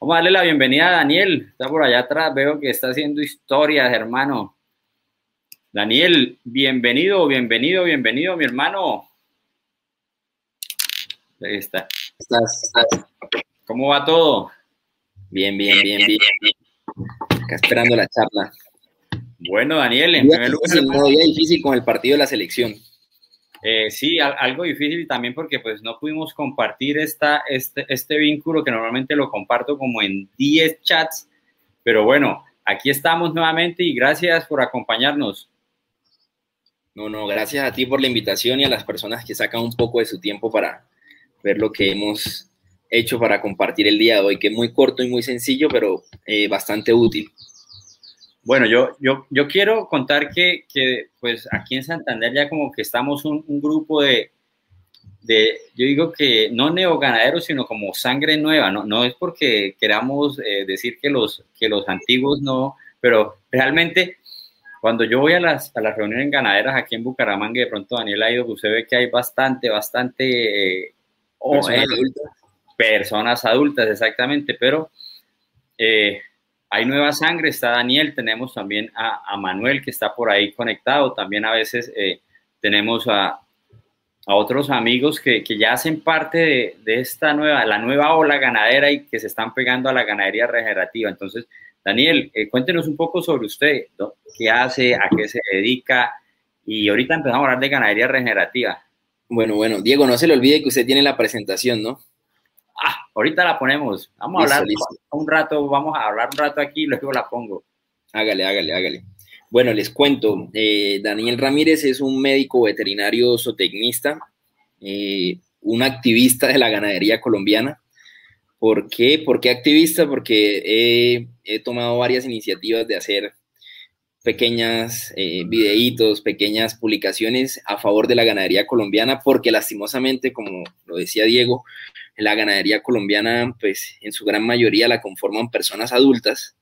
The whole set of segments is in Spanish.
Vamos a darle la bienvenida a Daniel. Está por allá atrás, veo que está haciendo historias, hermano. Daniel, bienvenido, bienvenido, bienvenido, mi hermano. Ahí está. ¿Estás? ¿Cómo va todo? Bien, bien, bien, bien. Acá esperando la charla. Bueno, Daniel, en primer lugar, día difícil con el partido de la selección. Eh, sí, al- algo difícil también porque pues no pudimos compartir esta, este, este vínculo que normalmente lo comparto como en 10 chats, pero bueno, aquí estamos nuevamente y gracias por acompañarnos. No, no, gracias a ti por la invitación y a las personas que sacan un poco de su tiempo para ver lo que hemos hecho para compartir el día de hoy, que es muy corto y muy sencillo, pero eh, bastante útil. Bueno, yo, yo, yo quiero contar que, que, pues aquí en Santander ya como que estamos un, un grupo de, de, yo digo que no neoganaderos, sino como sangre nueva, no, no es porque queramos eh, decir que los, que los antiguos no, pero realmente cuando yo voy a las, a las reuniones ganaderas aquí en Bucaramanga, y de pronto Daniel ha ido, pues usted ve que hay bastante, bastante eh, o- Personas eh, adultas. personas adultas, exactamente, pero eh, hay nueva sangre, está Daniel, tenemos también a, Manuel que está por ahí conectado, también a veces eh, tenemos a, otros amigos que, ya hacen parte de, de esta nueva, la nueva ola ganadera y que se están pegando a la ganadería regenerativa. Entonces, Daniel, eh, cuéntenos un poco sobre usted, ¿no? qué hace, a qué se dedica y ahorita empezamos a hablar de ganadería regenerativa. Bueno, bueno, Diego, no se le olvide que usted tiene la presentación, ¿no? Ah, ahorita la ponemos. Vamos Listo, a hablar listo. un rato, vamos a hablar un rato aquí y luego la pongo. Hágale, hágale, hágale. Bueno, les cuento, eh, Daniel Ramírez es un médico veterinario zootecnista, eh, un activista de la ganadería colombiana. ¿Por qué? ¿Por qué activista? Porque he, he tomado varias iniciativas de hacer pequeñas eh, videitos, pequeñas publicaciones a favor de la ganadería colombiana, porque lastimosamente, como lo decía Diego, la ganadería colombiana, pues en su gran mayoría la conforman personas adultas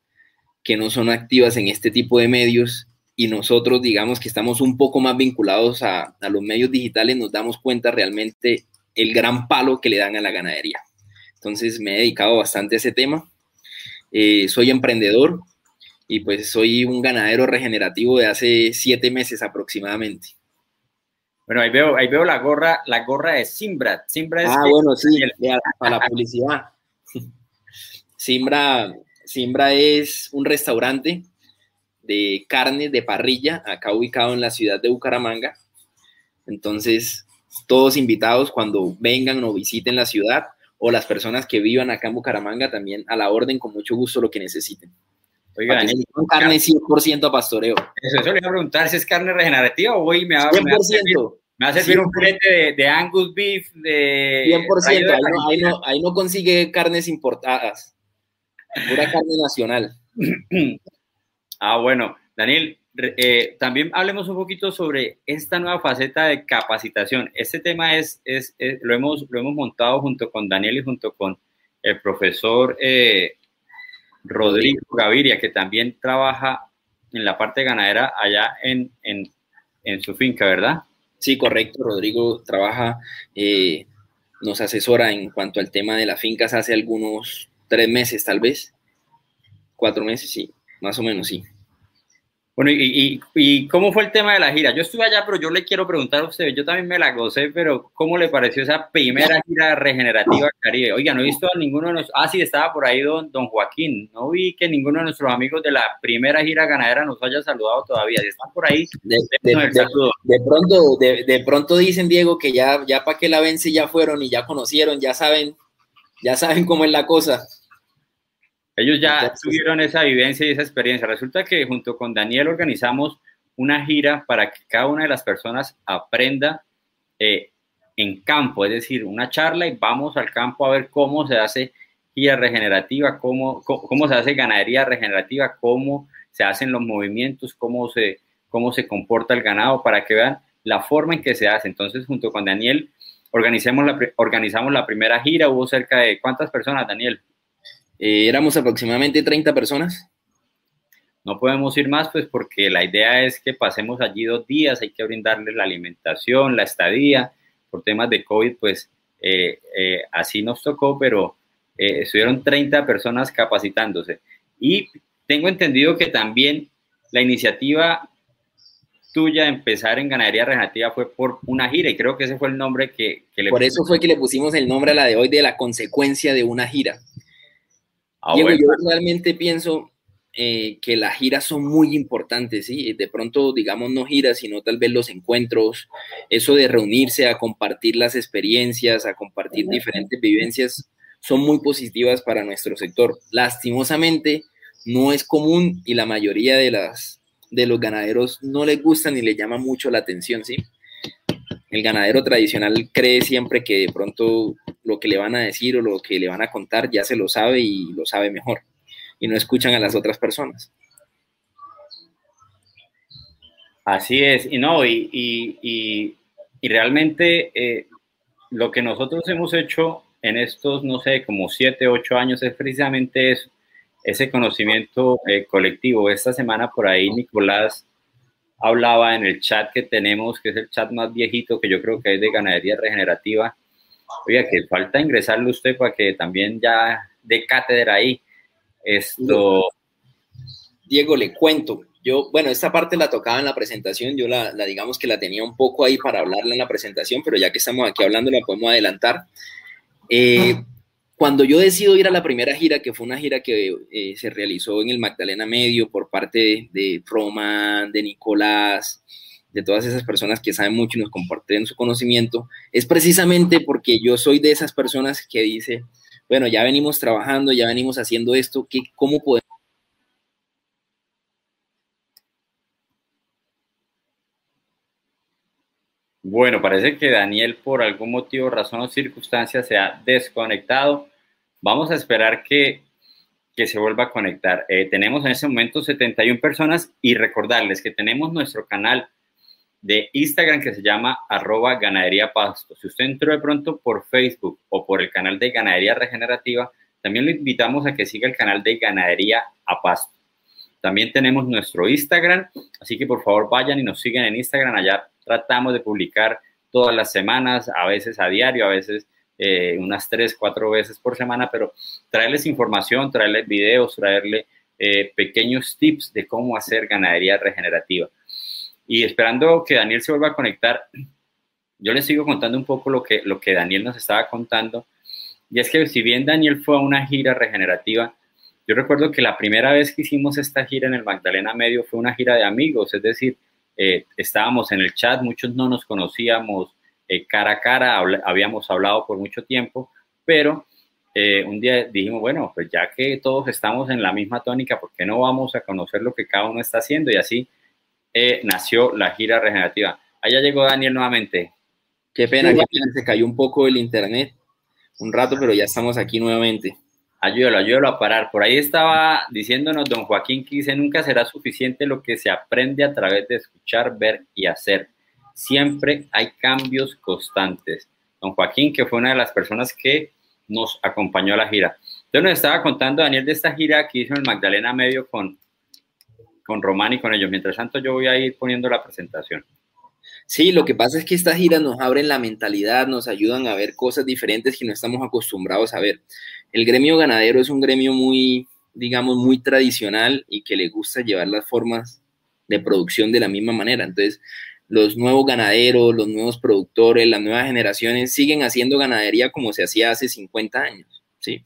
que no son activas en este tipo de medios y nosotros, digamos que estamos un poco más vinculados a, los medios digitales, nos damos cuenta realmente el gran palo que le dan a la ganadería. Entonces me he dedicado bastante a ese tema. Eh, soy emprendedor y pues soy un ganadero regenerativo de hace siete meses aproximadamente. Bueno, ahí veo, ahí veo la gorra, la gorra de Simbra. Simbra es Ah, que- bueno, sí, para la publicidad. Simbra, Simbra es un restaurante de carne de parrilla, acá ubicado en la ciudad de Bucaramanga. Entonces, todos invitados cuando vengan o visiten la ciudad o las personas que vivan acá en Bucaramanga también a la orden con mucho gusto lo que necesiten. Oiga, Para que Daniel, sea carne 100% a pastoreo. eso, eso le iba a preguntar si es carne regenerativa o hoy me va, me va a servir, 100%. me va a servir un 100%. filete de, de Angus beef, de 100%. rayo de Ahí no, ahí, gallina. no, ahí no consigue carnes importadas. Pura carne nacional. Ah, bueno, Daniel, eh, también hablemos un poquito sobre esta nueva faceta de capacitación. Este tema es, es, es- lo, hemos, lo hemos montado junto con Daniel y junto con el profesor eh, Rodrigo Gaviria, que también trabaja en la parte ganadera allá en, en, su finca, ¿verdad? Sí, correcto. Rodrigo trabaja, eh, nos asesora en cuanto al tema de las fincas hace algunos tres meses, tal vez. Cuatro meses, sí. Más o menos, sí. Bueno, y, y, y cómo fue el tema de la gira? Yo estuve allá, pero yo le quiero preguntar a usted, yo también me la gocé, pero ¿cómo le pareció esa primera gira regenerativa Caribe? Oiga, no he visto a ninguno de nuestros, ah, sí, estaba por ahí don, don Joaquín, no vi que ninguno de nuestros amigos de la primera gira ganadera nos haya saludado todavía, si están por ahí, De, de- de- de pronto, de, de pronto dicen, Diego, que ya, ya para que la vence ya fueron y ya conocieron, ya saben, ya saben cómo es la cosa. Ellos ya Entonces- tuvieron esa vivencia y esa experiencia. Resulta que junto con Daniel organizamos una gira para que cada una de las personas aprenda eh, en campo, es decir, una charla y vamos al campo a ver cómo se hace gira regenerativa, cómo, cómo, cómo se hace ganadería regenerativa, cómo se hacen los movimientos, cómo se, cómo se comporta el ganado, para que vean la forma en que se hace. Entonces, junto con Daniel, organizamos la, organizamos la primera gira, hubo cerca de, ¿cuántas personas, Daniel? Eh, éramos aproximadamente 30 personas. No podemos ir más, pues porque la idea es que pasemos allí dos días, hay que brindarles la alimentación, la estadía, por temas de COVID, pues eh, eh, así nos tocó, pero, eh, estuvieron 30 personas capacitándose. Y tengo entendido que también la iniciativa tuya de empezar en ganadería regenerativa fue por una gira y creo que ese fue el nombre que, le Por eso fue que le pusimos el nombre a la de hoy de la consecuencia de una gira. Ah, yo realmente pienso eh, que las giras son muy importantes, ¿sí? De pronto, digamos, no giras, sino tal vez los encuentros, eso de reunirse a compartir las experiencias, a compartir diferentes vivencias, son muy positivas para nuestro sector. Lastimosamente, no es común y la mayoría de, las, de los ganaderos no les gusta ni les llama mucho la atención, ¿sí? El ganadero tradicional cree siempre que de pronto lo que le van a decir o lo que le van a contar ya se lo sabe y lo sabe mejor y no escuchan a las otras personas. Así es, y no, y, y, y, realmente eh, lo que nosotros hemos hecho en estos, no sé, como siete, ocho años es precisamente eso, ese conocimiento eh, colectivo. Esta semana por ahí Nicolás hablaba en el chat que tenemos, que es el chat más viejito que yo creo que es de ganadería regenerativa. Oiga, que falta ingresarle usted para que también ya dé cátedra ahí. Esto. Diego, le cuento. Yo, bueno, esta parte la tocaba en la presentación, yo la, digamos que la tenía un poco ahí para hablarla en la presentación, pero ya que estamos aquí hablando, la podemos adelantar. Eh, cuando yo decido ir a la primera gira, que fue una gira que eh, se realizó en el Magdalena Medio por parte de, Roman, de Nicolás, de todas esas personas que saben mucho y nos comparten su conocimiento, es precisamente porque yo soy de esas personas que dice, bueno, ya venimos trabajando, ya venimos haciendo esto, ¿qué, ¿cómo podemos? Bueno, parece que Daniel por algún motivo, razón o circunstancia se ha desconectado. Vamos a esperar que, se vuelva a conectar. Eh, tenemos en ese momento 71 personas y recordarles que tenemos nuestro canal de Instagram que se llama arroba ganadería pasto. Si usted entró de pronto por Facebook o por el canal de ganadería regenerativa, también lo invitamos a que siga el canal de ganadería a pasto. También tenemos nuestro Instagram, así que por favor vayan y nos sigan en Instagram. Allá tratamos de publicar todas las semanas, a veces a diario, a veces eh, unas tres, cuatro veces por semana, pero traerles información, traerles videos, traerle eh, pequeños tips de cómo hacer ganadería regenerativa. Y esperando que Daniel se vuelva a conectar, yo les sigo contando un poco lo que, lo que Daniel nos estaba contando. Y es que si bien Daniel fue a una gira regenerativa, yo recuerdo que la primera vez que hicimos esta gira en el Magdalena Medio fue una gira de amigos, es decir, eh, estábamos en el chat, muchos no nos conocíamos eh, cara a cara, habíamos hablado por mucho tiempo, pero eh, un día dijimos, bueno, pues ya que todos estamos en la misma tónica, ¿por qué no vamos a conocer lo que cada uno está haciendo? Y así eh, nació la gira regenerativa. Allá llegó Daniel nuevamente. Qué pena, qué pena, se cayó un poco el internet un rato, pero ya estamos aquí nuevamente. Ayúdalo, ayúdalo a parar. Por ahí estaba diciéndonos don Joaquín que dice, nunca será suficiente lo que se aprende a través de escuchar, ver y hacer. Siempre hay cambios constantes. Don Joaquín, que fue una de las personas que nos acompañó a la gira. Entonces nos estaba contando Daniel de esta gira que hizo en Magdalena Medio con con Román y con ellos. Mientras tanto, yo voy a ir poniendo la presentación. Sí, lo que pasa es que estas giras nos abren la mentalidad, nos ayudan a ver cosas diferentes que no estamos acostumbrados a ver. El gremio ganadero es un gremio muy, digamos, muy tradicional y que le gusta llevar las formas de producción de la misma manera. Entonces, los nuevos ganaderos, los nuevos productores, las nuevas generaciones siguen haciendo ganadería como se hacía hace 50 años, ¿sí?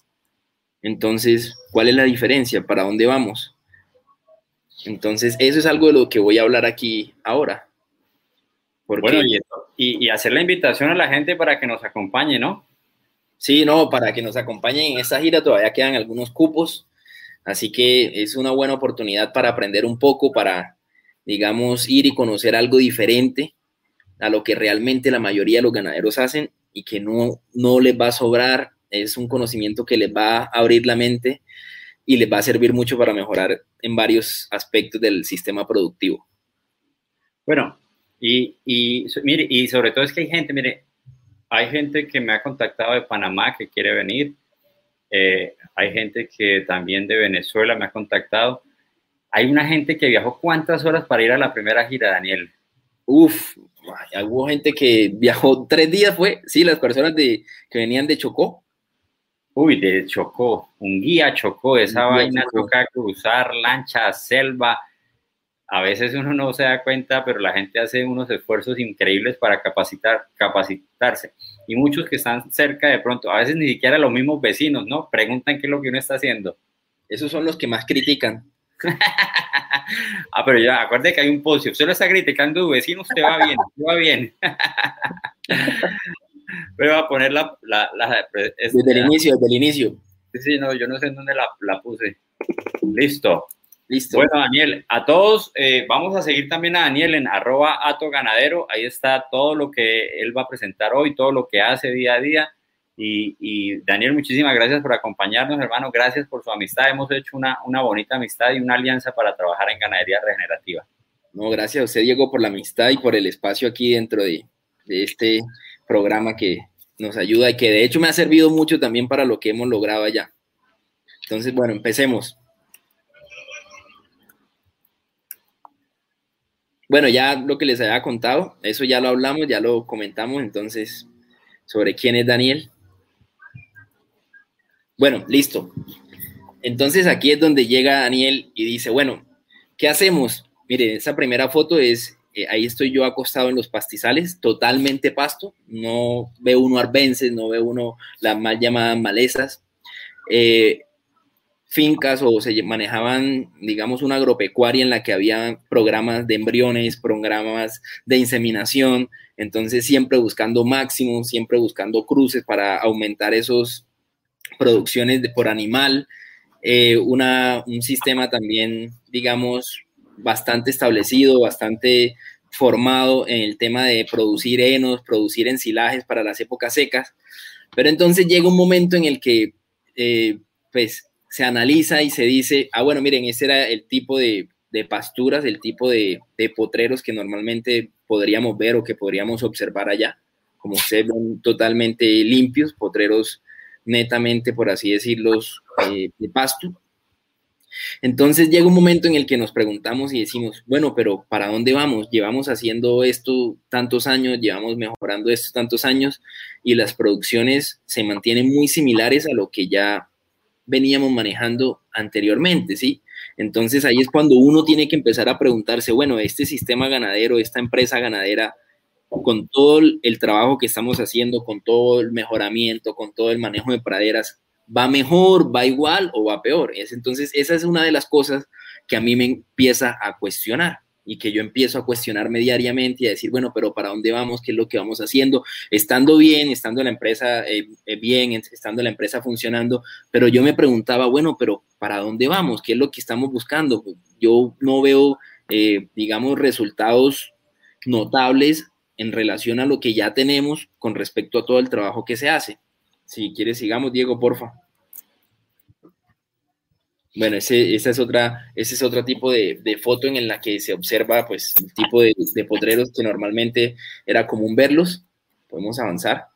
Entonces, ¿cuál es la diferencia? ¿Para dónde vamos? Entonces, eso es algo de lo que voy a hablar aquí ahora. Bueno, y, hacer la invitación a la gente para que nos acompañe, ¿no? Sí, no, para que nos acompañen en esta gira todavía quedan algunos cupos, así que es una buena oportunidad para aprender un poco, para, digamos, ir y conocer algo diferente a lo que realmente la mayoría de los ganaderos hacen y que no, no les va a sobrar, es un conocimiento que les va a abrir la mente y les va a servir mucho para mejorar en varios aspectos del sistema productivo. Bueno, y, y, mire, y sobre todo es que hay gente, mire, hay gente que me ha contactado de Panamá que quiere venir, eh, hay gente que también de Venezuela me ha contactado. Hay una gente que viajó cuántas horas para ir a la primera gira, Daniel. Uf, hubo gente que viajó tres días, fue, sí, las personas de, que venían de Chocó, Uy, de Chocó, un guía Chocó, esa vaina toca cruzar lancha, selva. A veces uno no se da cuenta, pero la gente hace unos esfuerzos increíbles para capacitar, capacitarse. Y muchos que están cerca de pronto, a veces ni siquiera los mismos vecinos, ¿no? Preguntan qué es lo que uno está haciendo. Esos son los que más critican. ah, pero ya, acuérdate que hay un post. Si usted lo está criticando vecino, usted va bien, usted va bien. va a poner la... la, desde el inicio, desde el inicio. Sí, no, yo no sé en dónde la, la puse. Listo. Listo. Bueno, Daniel, a todos, eh, vamos a seguir también a Daniel en arroba ato ganadero. Ahí está todo lo que él va a presentar hoy, todo lo que hace día a día. Y, Daniel, muchísimas gracias por acompañarnos, hermano. Gracias por su amistad. Hemos hecho una, una bonita amistad y una alianza para trabajar en ganadería regenerativa. No, gracias a usted, Diego, por la amistad y por el espacio aquí dentro de, de este programa que nos ayuda y que de hecho me ha servido mucho también para lo que hemos logrado allá. Entonces, bueno, empecemos. Bueno, ya lo que les había contado, eso ya lo hablamos, ya lo comentamos, entonces, sobre quién es Daniel. Bueno, listo. Entonces aquí es donde llega Daniel y dice, bueno, ¿qué hacemos? Miren, esa primera foto es, eh, ahí estoy yo acostado en los pastizales, totalmente pasto, no veo uno arbences, no veo uno las mal llamadas malezas. Eh, fincas o se manejaban, digamos, una agropecuaria en la que había programas de embriones, programas de inseminación, entonces siempre buscando máximo, siempre buscando cruces para aumentar esos producciones de, por animal, eh, una, un sistema también, digamos, bastante establecido, bastante formado en el tema de producir henos, producir ensilajes para las épocas secas. Pero entonces llega un momento en el que, eh, pues, se analiza y se dice, ah, bueno, miren, ese era el tipo de, pasturas, el tipo de, de, potreros que normalmente podríamos ver o que podríamos observar allá. Como ustedes ven, totalmente limpios, potreros netamente, por así decirlo, eh, de pasto. Entonces llega un momento en el que nos preguntamos y decimos, bueno, pero ¿para dónde vamos? Llevamos haciendo esto tantos años, llevamos mejorando esto tantos años y las producciones se mantienen muy similares a lo que ya veníamos manejando anteriormente, ¿sí? Entonces ahí es cuando uno tiene que empezar a preguntarse, bueno, este sistema ganadero, esta empresa ganadera, con todo el trabajo que estamos haciendo, con todo el mejoramiento, con todo el manejo de praderas, ¿va mejor, va igual o va peor? entonces, esa es una de las cosas que a mí me empieza a cuestionar y que yo empiezo a cuestionarme diariamente y a decir, bueno, pero ¿para dónde vamos? ¿Qué es lo que vamos haciendo? Estando bien, estando la empresa eh, eh, bien, estando la empresa funcionando, pero yo me preguntaba, bueno, pero ¿para dónde vamos? ¿Qué es lo que estamos buscando? Yo no veo, eh, digamos, resultados notables en relación a lo que ya tenemos con respecto a todo el trabajo que se hace. Si quieres, sigamos, Diego, porfa. Bueno, ese, esa es otra, ese es otro tipo de, foto en la que se observa pues, el tipo de, de potreros que normalmente era común verlos. Podemos avanzar.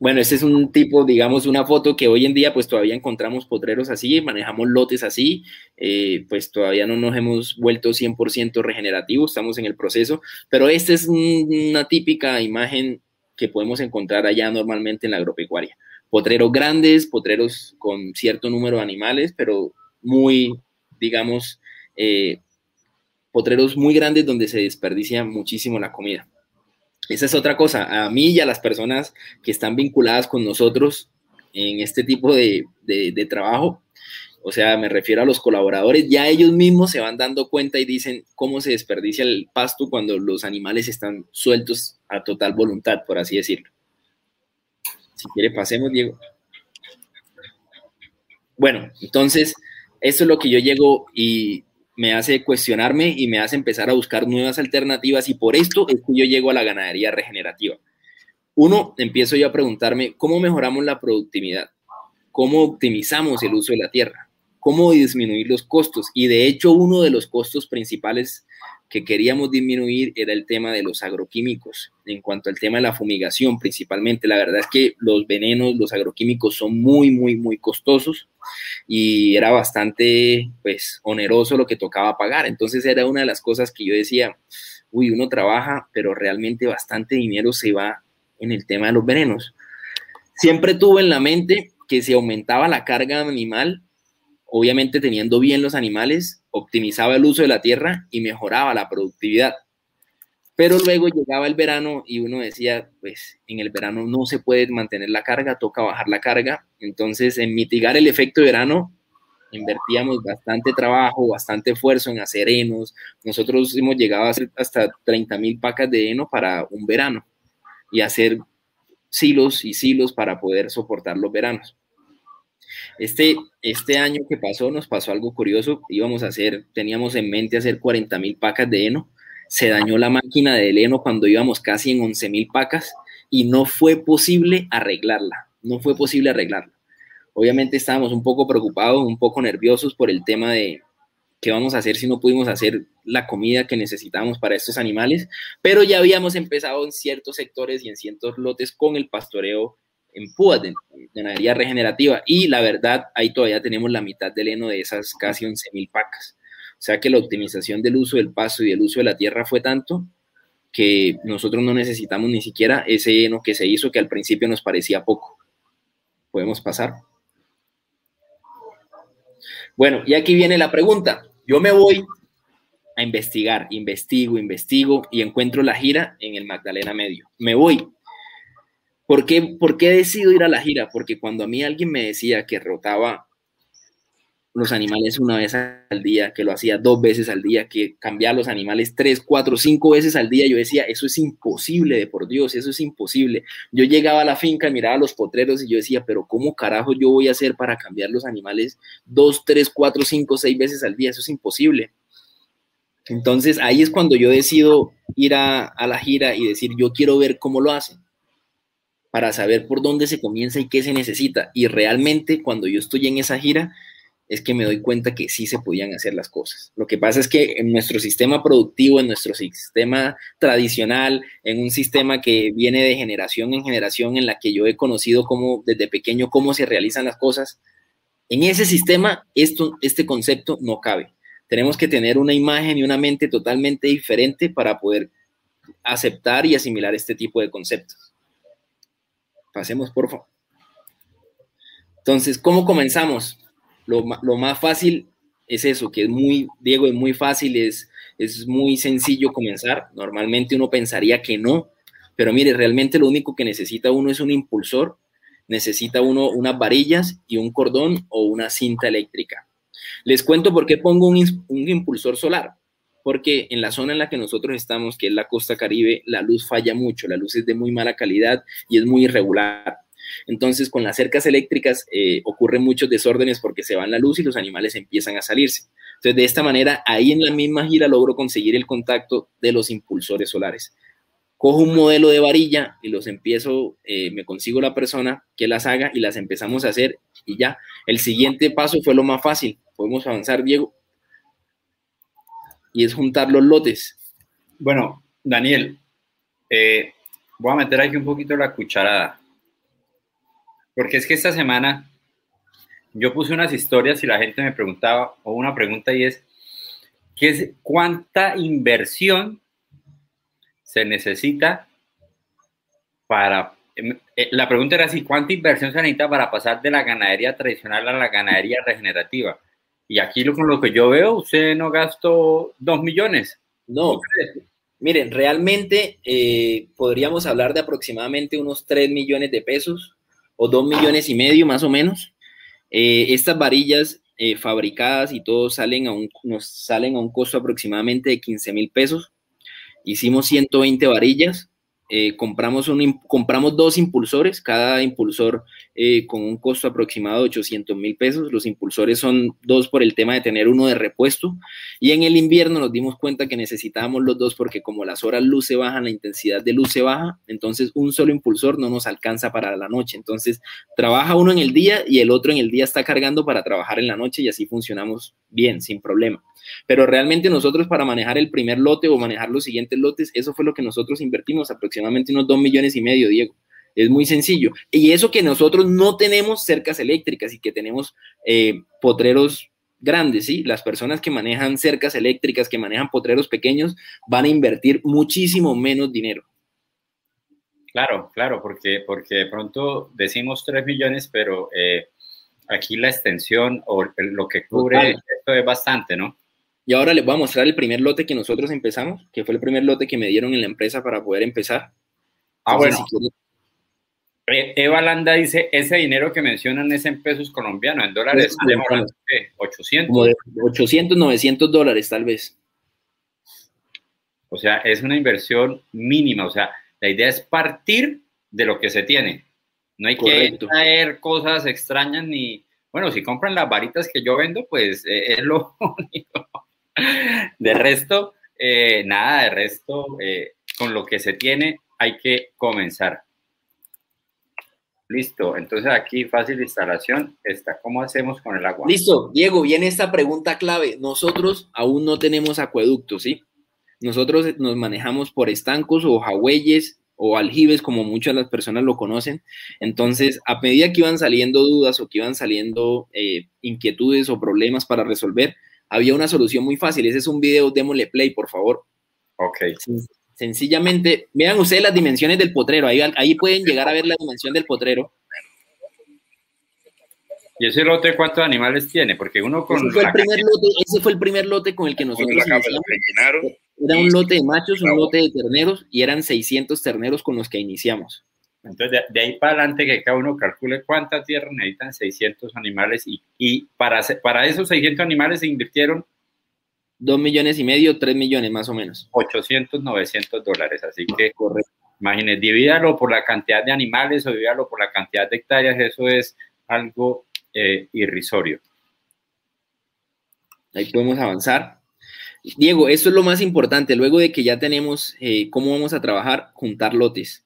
Bueno, este es un tipo, digamos, una foto que hoy en día pues todavía encontramos potreros así, manejamos lotes así, eh, pues todavía no nos hemos vuelto 100% regenerativos, estamos en el proceso, pero esta es una típica imagen que podemos encontrar allá normalmente en la agropecuaria. Potreros grandes, potreros con cierto número de animales, pero muy, digamos, eh, potreros muy grandes donde se desperdicia muchísimo la comida. Esa es otra cosa. A mí y a las personas que están vinculadas con nosotros en este tipo de, trabajo, o sea, me refiero a los colaboradores, ya ellos mismos se van dando cuenta y dicen cómo se desperdicia el pasto cuando los animales están sueltos a total voluntad, por así decirlo. Si quiere, pasemos, Diego. Bueno, entonces, esto es lo que yo llego y me hace cuestionarme y me hace empezar a buscar nuevas alternativas y por esto es que yo llego a la ganadería regenerativa. Uno, empiezo yo a preguntarme cómo mejoramos la productividad, cómo optimizamos el uso de la tierra, cómo disminuir los costos. Y de hecho, uno de los costos principales que queríamos disminuir era el tema de los agroquímicos. En cuanto al tema de la fumigación, principalmente, la verdad es que los venenos, los agroquímicos son muy, muy, muy costosos y era bastante, pues, oneroso lo que tocaba pagar. Entonces era una de las cosas que yo decía, uy, uno trabaja, pero realmente bastante dinero se va en el tema de los venenos. siempre tuve en la mente que si aumentaba la carga animal, obviamente teniendo bien los animales, optimizaba el uso de la tierra y mejoraba la productividad. Pero luego llegaba el verano y uno decía, pues en el verano no se puede mantener la carga, toca bajar la carga. Entonces, en mitigar el efecto verano, invertíamos bastante trabajo, bastante esfuerzo en hacer henos. Nosotros hemos llegado a hacer hasta 30 mil pacas de heno para un verano y hacer silos y silos para poder soportar los veranos. Este, este año que pasó nos pasó algo curioso, íbamos a hacer, teníamos en mente hacer 40 mil pacas de heno, se dañó la máquina de heno cuando íbamos casi en 11 mil pacas y no fue posible arreglarla, no fue posible arreglarla. Obviamente estábamos un poco preocupados, un poco nerviosos por el tema de qué vamos a hacer si no pudimos hacer la comida que necesitamos para estos animales, pero ya habíamos empezado en ciertos sectores y en ciertos lotes con el pastoreo en púas de ganadería regenerativa y la verdad ahí todavía tenemos la mitad del heno de esas casi 11 mil pacas. O sea que la optimización del uso del pasto y del uso de la tierra fue tanto que nosotros no necesitamos ni siquiera ese heno que se hizo que al principio nos parecía poco. Podemos pasar. Bueno, y aquí viene la pregunta. Yo me voy a investigar, investigo, investigo y encuentro la gira en el Magdalena Medio. Me voy. ¿Por qué, ¿Por qué decido ir a la gira? Porque cuando a mí alguien me decía que rotaba los animales una vez al día, que lo hacía dos veces al día, que cambiaba los animales tres, cuatro, cinco veces al día. Yo decía, eso es imposible, de por Dios, eso es imposible. Yo llegaba a la finca, miraba los potreros y yo decía, pero ¿cómo carajo yo voy a hacer para cambiar los animales dos, tres, cuatro, cinco, seis veces al día? Eso es imposible. Entonces ahí es cuando yo decido ir a, a la gira y decir, yo quiero ver cómo lo hacen para saber por dónde se comienza y qué se necesita. Y realmente cuando yo estoy en esa gira, es que me doy cuenta que sí se podían hacer las cosas. Lo que pasa es que en nuestro sistema productivo, en nuestro sistema tradicional, en un sistema que viene de generación en generación, en la que yo he conocido desde pequeño cómo se realizan las cosas, en ese sistema esto, este concepto no cabe. Tenemos que tener una imagen y una mente totalmente diferente para poder aceptar y asimilar este tipo de conceptos. Pasemos, por favor. Entonces, ¿cómo comenzamos? lo, más fácil es eso, que es muy, Diego, es muy fácil, es, es muy sencillo comenzar. Normalmente uno pensaría que no, pero mire, realmente lo único que necesita uno es un impulsor, necesita uno unas varillas y un cordón o una cinta eléctrica. Les cuento por qué pongo un, un impulsor solar, porque en la zona en la que nosotros estamos, que es la costa caribe, la luz falla mucho, la luz es de muy mala calidad y es muy irregular. Entonces, con las cercas eléctricas eh, ocurren muchos desórdenes porque se van la luz y los animales empiezan a salirse. Entonces, de esta manera, ahí en la misma gira logro conseguir el contacto de los impulsores solares. Cojo un modelo de varilla y los empiezo, eh, me consigo la persona que las haga y las empezamos a hacer y ya. El siguiente paso fue lo más fácil. Podemos avanzar, Diego. Y es juntar los lotes. Bueno, Daniel, eh, voy a meter aquí un poquito la cucharada. Porque es que esta semana yo puse unas historias y la gente me preguntaba, o una pregunta y es, ¿qué es ¿cuánta inversión se necesita para... Em, eh, la pregunta era así, ¿cuánta inversión se necesita para pasar de la ganadería tradicional a la ganadería regenerativa? Y aquí lo, con lo que yo veo, usted no gastó dos millones. No, miren, realmente eh, podríamos hablar de aproximadamente unos tres millones de pesos o dos millones y medio más o menos. Eh, estas varillas eh, fabricadas y todo salen a un, nos salen a un costo aproximadamente de 15 mil pesos. Hicimos 120 varillas eh, compramos, un, compramos dos impulsores, cada impulsor eh, con un costo aproximado de 800 mil pesos. Los impulsores son dos por el tema de tener uno de repuesto. Y en el invierno nos dimos cuenta que necesitábamos los dos porque como las horas luz se bajan, la intensidad de luz se baja, entonces un solo impulsor no nos alcanza para la noche. Entonces trabaja uno en el día y el otro en el día está cargando para trabajar en la noche y así funcionamos bien, sin problema. Pero realmente nosotros para manejar el primer lote o manejar los siguientes lotes, eso fue lo que nosotros invertimos, aproximadamente unos 2 millones y medio, Diego. Es muy sencillo. Y eso que nosotros no tenemos cercas eléctricas y que tenemos eh, potreros grandes, ¿sí? Las personas que manejan cercas eléctricas, que manejan potreros pequeños, van a invertir muchísimo menos dinero. Claro, claro, porque, porque de pronto decimos 3 millones, pero eh, aquí la extensión o lo que cubre esto es bastante, ¿no? Y ahora les voy a mostrar el primer lote que nosotros empezamos, que fue el primer lote que me dieron en la empresa para poder empezar. Ah, bueno. E, Eva Landa dice, ese dinero que mencionan es en pesos colombianos, en dólares, 800. 800, 900 dólares tal vez. O sea, es una inversión mínima, o sea, la idea es partir de lo que se tiene. No hay que traer cosas extrañas ni, bueno, si compran las varitas que yo vendo, pues eh, es lo único. De resto, eh, nada, de resto, eh, con lo que se tiene hay que comenzar. Listo, entonces aquí fácil instalación está. ¿Cómo hacemos con el agua? Listo, Diego, viene esta pregunta clave. Nosotros aún no tenemos acueductos, ¿sí? Nosotros nos manejamos por estancos o jagüeyes o aljibes, como muchas de las personas lo conocen. Entonces, a medida que iban saliendo dudas o que iban saliendo eh, inquietudes o problemas para resolver, había una solución muy fácil. Ese es un video, démosle play, por favor. Ok. sencillamente, vean ustedes las dimensiones del potrero. Ahí, ahí pueden llegar a ver la dimensión del potrero. ¿Y ese lote cuántos animales tiene? Porque uno con... Ese fue, el primer lote, ese fue el primer lote con el que nosotros iniciamos. Era un lote de machos, un lote de terneros y eran 600 terneros con los que iniciamos. Entonces, de, ahí para adelante que cada uno calcule cuánta tierra necesitan 600 animales y, y para, para esos 600 animales se invirtieron 2 millones y medio, 3 millones más o menos. 800, 900 dólares. Así que, imagínense, divídalo por la cantidad de animales o divídalo por la cantidad de hectáreas, eso es algo eh, irrisorio. Ahí podemos avanzar. Diego, esto es lo más importante. Luego de que ya tenemos eh, cómo vamos a trabajar, juntar lotes.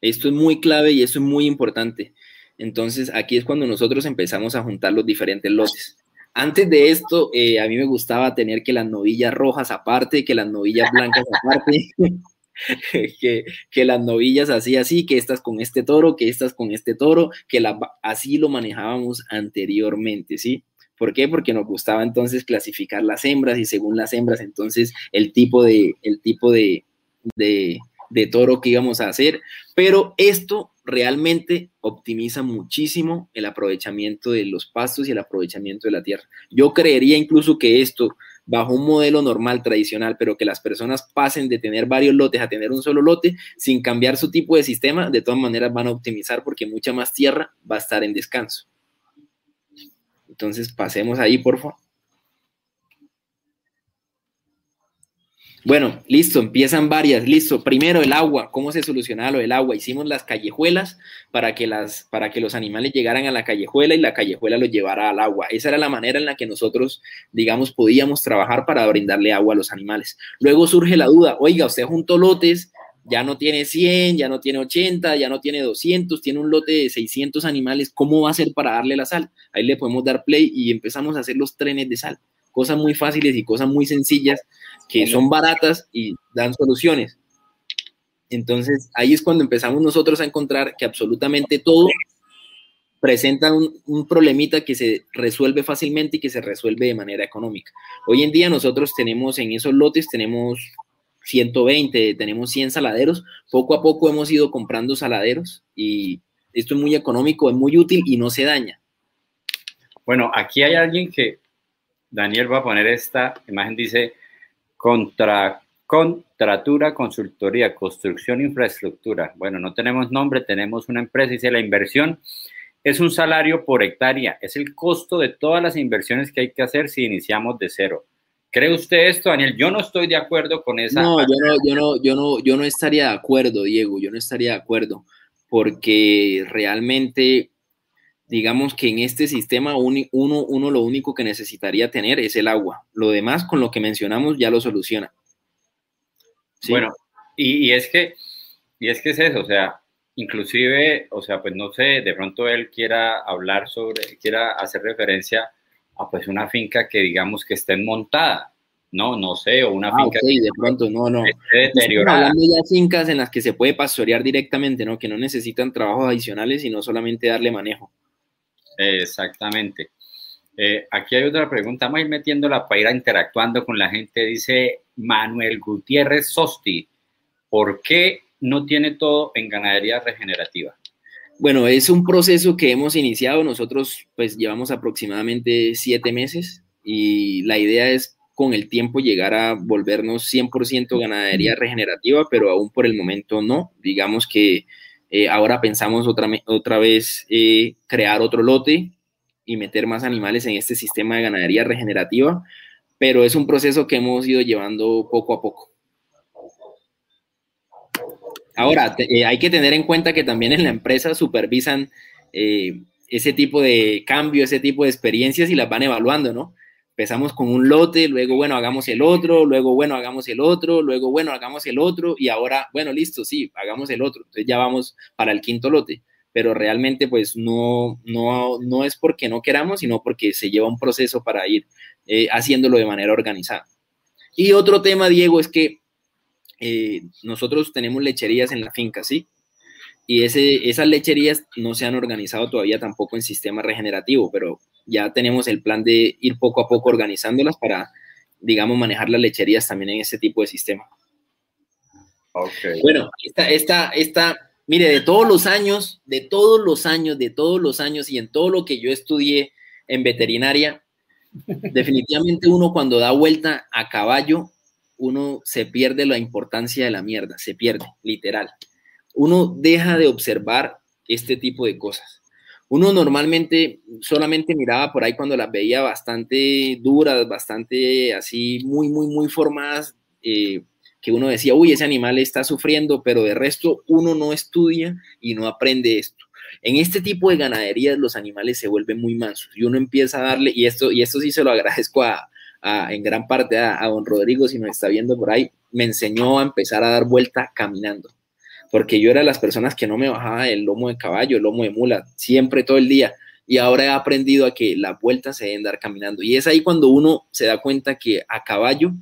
Esto es muy clave y esto es muy importante. Entonces, aquí es cuando nosotros empezamos a juntar los diferentes lotes. Antes de esto, eh, a mí me gustaba tener que las novillas rojas aparte, que las novillas blancas aparte, que, que, las novillas así, así, que estas con este toro, que estas con este toro, que la, así lo manejábamos anteriormente, ¿sí? ¿Por qué? Porque nos gustaba entonces clasificar las hembras y según las hembras, entonces el tipo de, el tipo de, de, de toro que íbamos a hacer. Pero esto realmente optimiza muchísimo el aprovechamiento de los pastos y el aprovechamiento de la tierra. Yo creería incluso que esto, bajo un modelo normal, tradicional, pero que las personas pasen de tener varios lotes a tener un solo lote, sin cambiar su tipo de sistema, de todas maneras van a optimizar porque mucha más tierra va a estar en descanso. Entonces, pasemos ahí, por favor. Bueno, listo, empiezan varias. Listo, primero el agua. ¿Cómo se solucionaba lo del agua? Hicimos las callejuelas para que, las, para que los animales llegaran a la callejuela y la callejuela los llevara al agua. Esa era la manera en la que nosotros, digamos, podíamos trabajar para brindarle agua a los animales. Luego surge la duda, oiga, usted juntó lotes, ya no tiene 100, ya no tiene 80, ya no tiene 200, tiene un lote de 600 animales, ¿cómo va a hacer para darle la sal? Ahí le podemos dar play y empezamos a hacer los trenes de sal. Cosas muy fáciles y cosas muy sencillas que son baratas y dan soluciones. Entonces, ahí es cuando empezamos nosotros a encontrar que absolutamente todo presenta un, un, problemita que se resuelve fácilmente y que se resuelve de manera económica. Hoy en día nosotros tenemos en esos lotes, tenemos 120, tenemos 100 saladeros. Poco a poco hemos ido comprando saladeros y esto es muy económico, es muy útil y no se daña. Bueno, aquí hay alguien que, Daniel va a poner esta imagen, dice, contra, contratura, consultoría, construcción, infraestructura. Bueno, no tenemos nombre, tenemos una empresa, dice la inversión es un salario por hectárea, es el costo de todas las inversiones que hay que hacer si iniciamos de cero. ¿Cree usted esto, Daniel? Yo no estoy de acuerdo con esa. No, yo no, yo no, yo no, yo no estaría de acuerdo, Diego. Yo no estaría de acuerdo porque realmente, digamos que en este sistema uno, uno lo único que necesitaría tener es el agua. Lo demás, con lo que mencionamos, ya lo soluciona. Bueno, y, y, es que, y es que es eso, o sea, inclusive, o sea, pues no sé, de pronto él quiera hablar sobre, quiera hacer referencia a pues una finca que digamos que esté montada, no, no sé, o una ah, finca okay, de pronto, no, no. deteriorada. Hablando ya fincas en las que se puede pastorear directamente, ¿no? Que no necesitan trabajos adicionales, sino solamente darle manejo. Exactamente. Eh, aquí hay otra pregunta, vamos a ir metiéndola para ir interactuando con la gente. Dice Manuel Gutiérrez Sosti, ¿por qué no tiene todo en ganadería regenerativa? Bueno, es un proceso que hemos iniciado. Nosotros pues llevamos aproximadamente siete meses y la idea es con el tiempo llegar a volvernos 100% ganadería regenerativa, pero aún por el momento no. Digamos que eh, ahora pensamos otra, otra vez eh, crear otro lote y meter más animales en este sistema de ganadería regenerativa, pero es un proceso que hemos ido llevando poco a poco. Ahora, eh, hay que tener en cuenta que también en la empresa supervisan ese tipo de cambio, ese tipo de experiencias y las van evaluando, ¿no? Empezamos con un lote, luego, bueno, hagamos el otro, luego, bueno, hagamos el otro, luego, bueno, hagamos el otro y ahora, bueno, listo, sí, hagamos el otro. Entonces ya vamos para el quinto lote, pero realmente pues no, no, no es porque no queramos, sino porque se lleva un proceso para ir eh, haciéndolo de manera organizada. Y otro tema, Diego, es que eh, nosotros tenemos lecherías en la finca, ¿sí? Y ese, esas lecherías no se han organizado todavía tampoco en sistema regenerativo, pero ya tenemos el plan de ir poco a poco organizándolas para, digamos, manejar las lecherías también en ese tipo de sistema. Okay. Bueno, esta, esta, esta, mire, de todos los años, de todos los años, de todos los años y en todo lo que yo estudié en veterinaria, definitivamente uno cuando da vuelta a caballo uno se pierde la importancia de la mierda, se pierde, literal. Uno deja de observar este tipo de cosas. Uno normalmente solamente miraba por ahí cuando las veía bastante duras, bastante así, muy, muy, muy formadas, eh, que uno decía, uy, ese animal está sufriendo, pero de resto uno no estudia y no aprende esto. En este tipo de ganaderías los animales se vuelven muy mansos y uno empieza a darle, y esto, y esto sí se lo agradezco a, en gran parte a, don Rodrigo, si nos está viendo por ahí, me enseñó a empezar a dar vuelta caminando. Porque yo era de las personas que no me bajaba el lomo de caballo, el lomo de mula, siempre todo el día. Y ahora he aprendido a que las vueltas se deben dar caminando. Y es ahí cuando uno se da cuenta que a caballo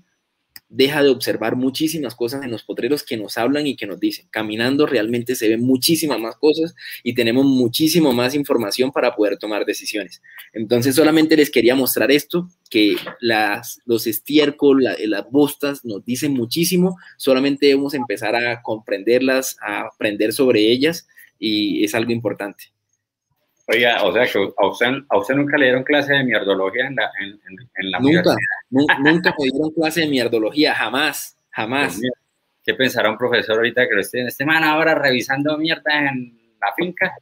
deja de observar muchísimas cosas en los potreros que nos hablan y que nos dicen. Caminando realmente se ven muchísimas más cosas y tenemos muchísimo más información para poder tomar decisiones. Entonces solamente les quería mostrar esto, que las, los estiércoles, las bostas nos dicen muchísimo, solamente debemos empezar a comprenderlas, a aprender sobre ellas y es algo importante. Oiga, o sea que a usted, nunca le dieron clase de mierdología en la, en, en, la nunca, Nunca, nunca me dieron clase de mierdología, jamás, jamás. ¿Qué pensará un profesor ahorita que lo esté en este man ahora revisando mierda en la finca?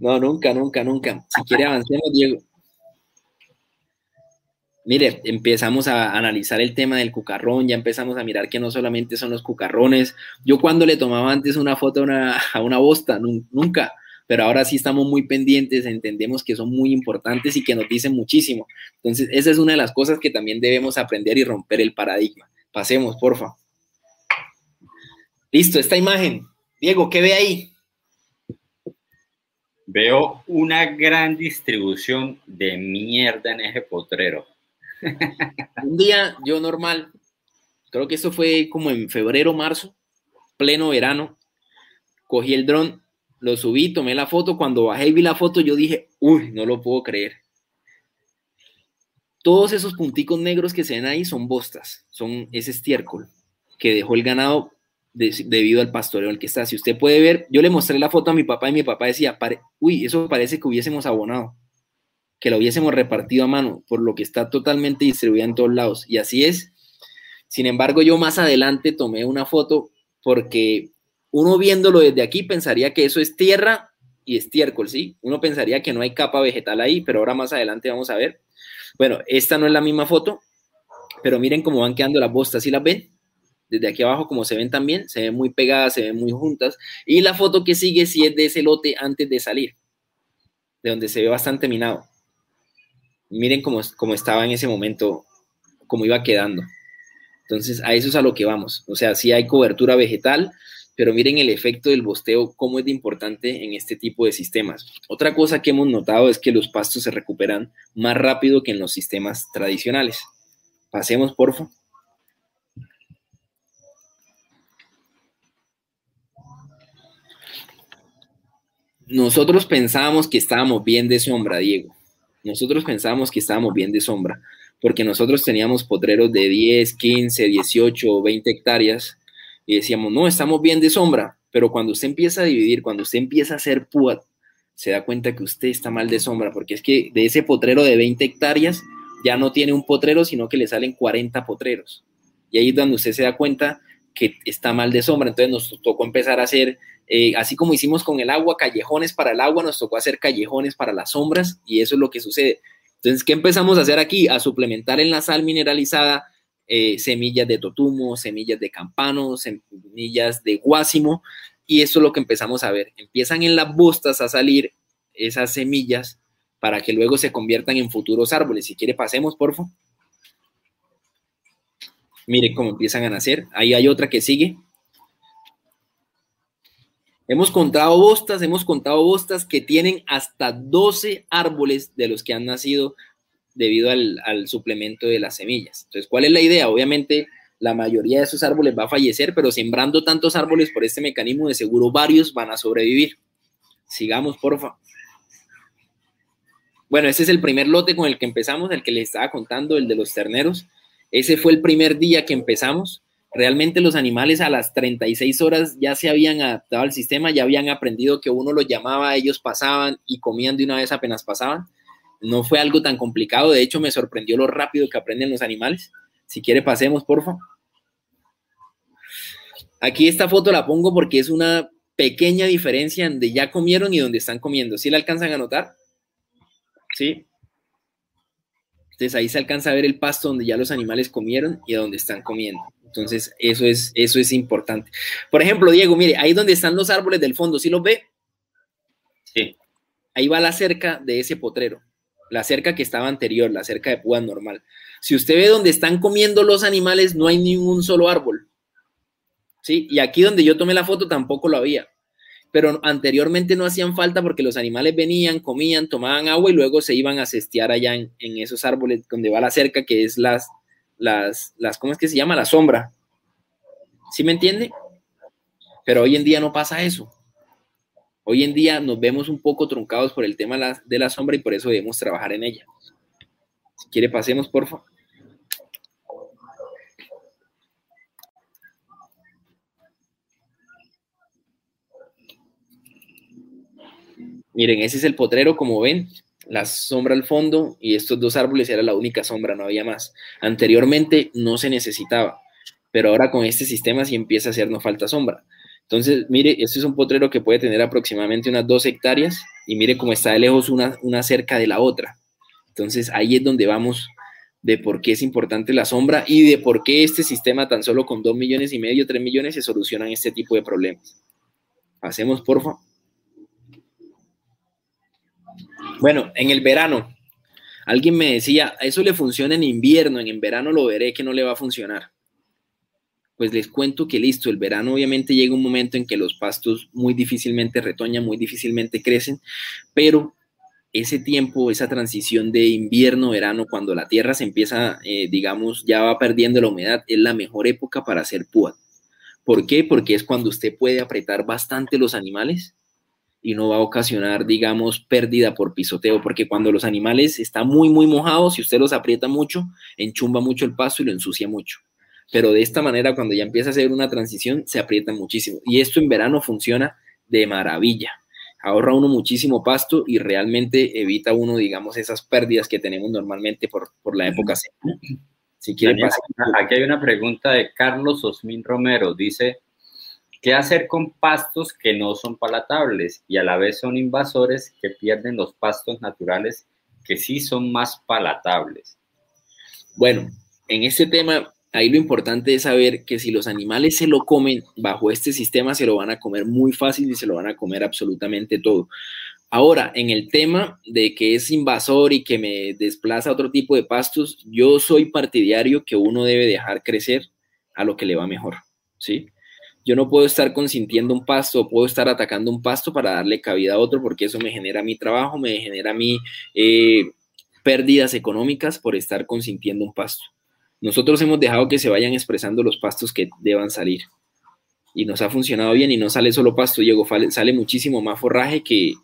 No, nunca, nunca, nunca. Si quiere avancemos, Diego. Mire, empezamos a analizar el tema del cucarrón, ya empezamos a mirar que no solamente son los cucarrones. Yo cuando le tomaba antes una foto a una, a una bosta, nunca pero ahora sí estamos muy pendientes, entendemos que son muy importantes y que nos dicen muchísimo. Entonces, esa es una de las cosas que también debemos aprender y romper el paradigma. Pasemos, porfa. Listo, esta imagen. Diego, ¿qué ve ahí? Veo una gran distribución de mierda en eje potrero. Un día yo normal, creo que eso fue como en febrero, marzo, pleno verano, cogí el dron lo subí, tomé la foto. Cuando bajé y vi la foto, yo dije, uy, no lo puedo creer. Todos esos punticos negros que se ven ahí son bostas, son ese estiércol que dejó el ganado debido al pastoreo al que está. Si usted puede ver, yo le mostré la foto a mi papá y mi papá decía, uy, eso parece que hubiésemos abonado, que lo hubiésemos repartido a mano, por lo que está totalmente distribuida en todos lados. Y así es. Sin embargo, yo más adelante tomé una foto porque uno viéndolo desde aquí pensaría que eso es tierra y estiércol, ¿sí? Uno pensaría que no hay capa vegetal ahí, pero ahora más adelante vamos a ver. Bueno, esta no es la misma foto, pero miren cómo van quedando las bostas, ¿sí las ven? Desde aquí abajo, como se ven también, se ven muy pegadas, se ven muy juntas. Y la foto que sigue sí es de ese lote antes de salir, de donde se ve bastante minado. Miren cómo, cómo estaba en ese momento, cómo iba quedando. Entonces, a eso es a lo que vamos. O sea, sí hay cobertura vegetal, pero miren el efecto del bosteo, cómo es importante en este tipo de sistemas. Otra cosa que hemos notado es que los pastos se recuperan más rápido que en los sistemas tradicionales. Pasemos, porfa. Nosotros pensábamos que estábamos bien de sombra, Diego. Nosotros pensábamos que estábamos bien de sombra, porque nosotros teníamos potreros de 10, 15, 18 o 20 hectáreas y decíamos, no, estamos bien de sombra, pero cuando usted empieza a dividir, cuando usted empieza a hacer púa, se da cuenta que usted está mal de sombra, porque es que de ese potrero de 20 hectáreas ya no tiene un potrero, sino que le salen 40 potreros. Y ahí es donde usted se da cuenta que está mal de sombra. Entonces nos tocó empezar a hacer, eh, así como hicimos con el agua, callejones para el agua, nos tocó hacer callejones para las sombras y eso es lo que sucede. Entonces, ¿qué empezamos a hacer aquí? A suplementar en la sal mineralizada eh, semillas de totumo, semillas de campano, semillas de guásimo y eso es lo que empezamos a ver. Empiezan en las bustas a salir esas semillas para que luego se conviertan en futuros árboles. Si quiere, pasemos, por favor. Mire cómo empiezan a nacer. Ahí hay otra que sigue. Hemos contado bostas, hemos contado bostas que tienen hasta 12 árboles de los que han nacido debido al, suplemento de las semillas. Entonces, ¿cuál es la idea? Obviamente, la mayoría de esos árboles va a fallecer, pero sembrando tantos árboles por este mecanismo, de seguro varios van a sobrevivir. Sigamos, porfa. Bueno, ese es el primer lote con el que empezamos, el que les estaba contando, el de los terneros. Ese fue el primer día que empezamos. Realmente los animales a las 36 horas ya se habían adaptado al sistema, ya habían aprendido que uno los llamaba, ellos pasaban y comían de una vez apenas pasaban. No fue algo tan complicado, de hecho me sorprendió lo rápido que aprenden los animales. Si quiere pasemos, porfa. Aquí esta foto la pongo porque es una pequeña diferencia donde ya comieron y donde están comiendo. ¿Sí la alcanzan a notar? ¿Sí? Entonces ahí se alcanza a ver el pasto donde ya los animales comieron y donde están comiendo. Entonces eso es, eso es importante. Por ejemplo, Diego, mire, ahí donde están los árboles del fondo, ¿sí los ve? Sí. Ahí va la cerca de ese potrero, la cerca que estaba anterior, la cerca de púa normal. Si usted ve donde están comiendo los animales, no hay ningún solo árbol. ¿Sí? Y aquí donde yo tomé la foto tampoco lo había pero anteriormente no hacían falta porque los animales venían, comían, tomaban agua y luego se iban a cestear allá en, esos árboles donde va la cerca, que es las, las, las, ¿cómo es que se llama? La sombra. ¿Sí me entiende? Pero hoy en día no pasa eso. Hoy en día nos vemos un poco truncados por el tema de la sombra y por eso debemos trabajar en ella. Si quiere, pasemos, por favor. Miren, ese es el potrero, como ven, la sombra al fondo y estos dos árboles era la única sombra, no había más. Anteriormente no se necesitaba, pero ahora con este sistema sí empieza a hacernos falta sombra. Entonces, mire, este es un potrero que puede tener aproximadamente unas dos hectáreas y mire cómo está de lejos una, una cerca de la otra. Entonces, ahí es donde vamos de por qué es importante la sombra y de por qué este sistema tan solo con dos millones y medio, tres millones se solucionan este tipo de problemas. Pasemos, por favor. Bueno, en el verano, alguien me decía, eso le funciona en invierno, en verano lo veré que no le va a funcionar. Pues les cuento que listo, el verano obviamente llega un momento en que los pastos muy difícilmente retoñan, muy difícilmente crecen, pero ese tiempo, esa transición de invierno-verano, cuando la tierra se empieza, eh, digamos, ya va perdiendo la humedad, es la mejor época para hacer púa. ¿Por qué? Porque es cuando usted puede apretar bastante los animales y no va a ocasionar, digamos, pérdida por pisoteo, porque cuando los animales están muy, muy mojados, si usted los aprieta mucho, enchumba mucho el pasto y lo ensucia mucho. Pero de esta manera, cuando ya empieza a hacer una transición, se aprieta muchísimo. Y esto en verano funciona de maravilla. Ahorra uno muchísimo pasto y realmente evita uno, digamos, esas pérdidas que tenemos normalmente por, por la época seca. Si quiere Aquí hay una pregunta de Carlos Osmin Romero. Dice, ¿Qué hacer con pastos que no son palatables y a la vez son invasores que pierden los pastos naturales que sí son más palatables? Bueno, en este tema, ahí lo importante es saber que si los animales se lo comen bajo este sistema, se lo van a comer muy fácil y se lo van a comer absolutamente todo. Ahora, en el tema de que es invasor y que me desplaza a otro tipo de pastos, yo soy partidario que uno debe dejar crecer a lo que le va mejor, ¿sí? Yo no puedo estar consintiendo un pasto puedo estar atacando un pasto para darle cabida a otro porque eso me genera mi trabajo, me genera mi eh, pérdidas económicas por estar consintiendo un pasto. Nosotros hemos dejado que se vayan expresando los pastos que deban salir y nos ha funcionado bien y no sale solo pasto, Diego, sale muchísimo más forraje que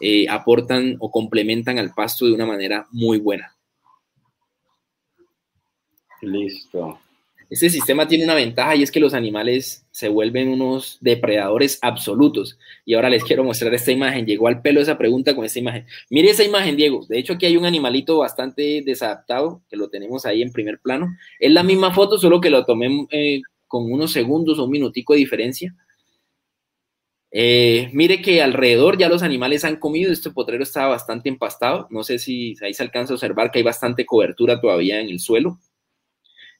eh, aportan o complementan al pasto de una manera muy buena. Listo. Este sistema tiene una ventaja y es que los animales se vuelven unos depredadores absolutos. Y ahora les quiero mostrar esta imagen. Llegó al pelo esa pregunta con esta imagen. Mire esa imagen, Diego. De hecho, aquí hay un animalito bastante desadaptado que lo tenemos ahí en primer plano. Es la misma foto, solo que lo tomé eh, con unos segundos o un minutico de diferencia. Eh, mire que alrededor ya los animales han comido, este potrero estaba bastante empastado, no sé si ahí se alcanza a observar que hay bastante cobertura todavía en el suelo.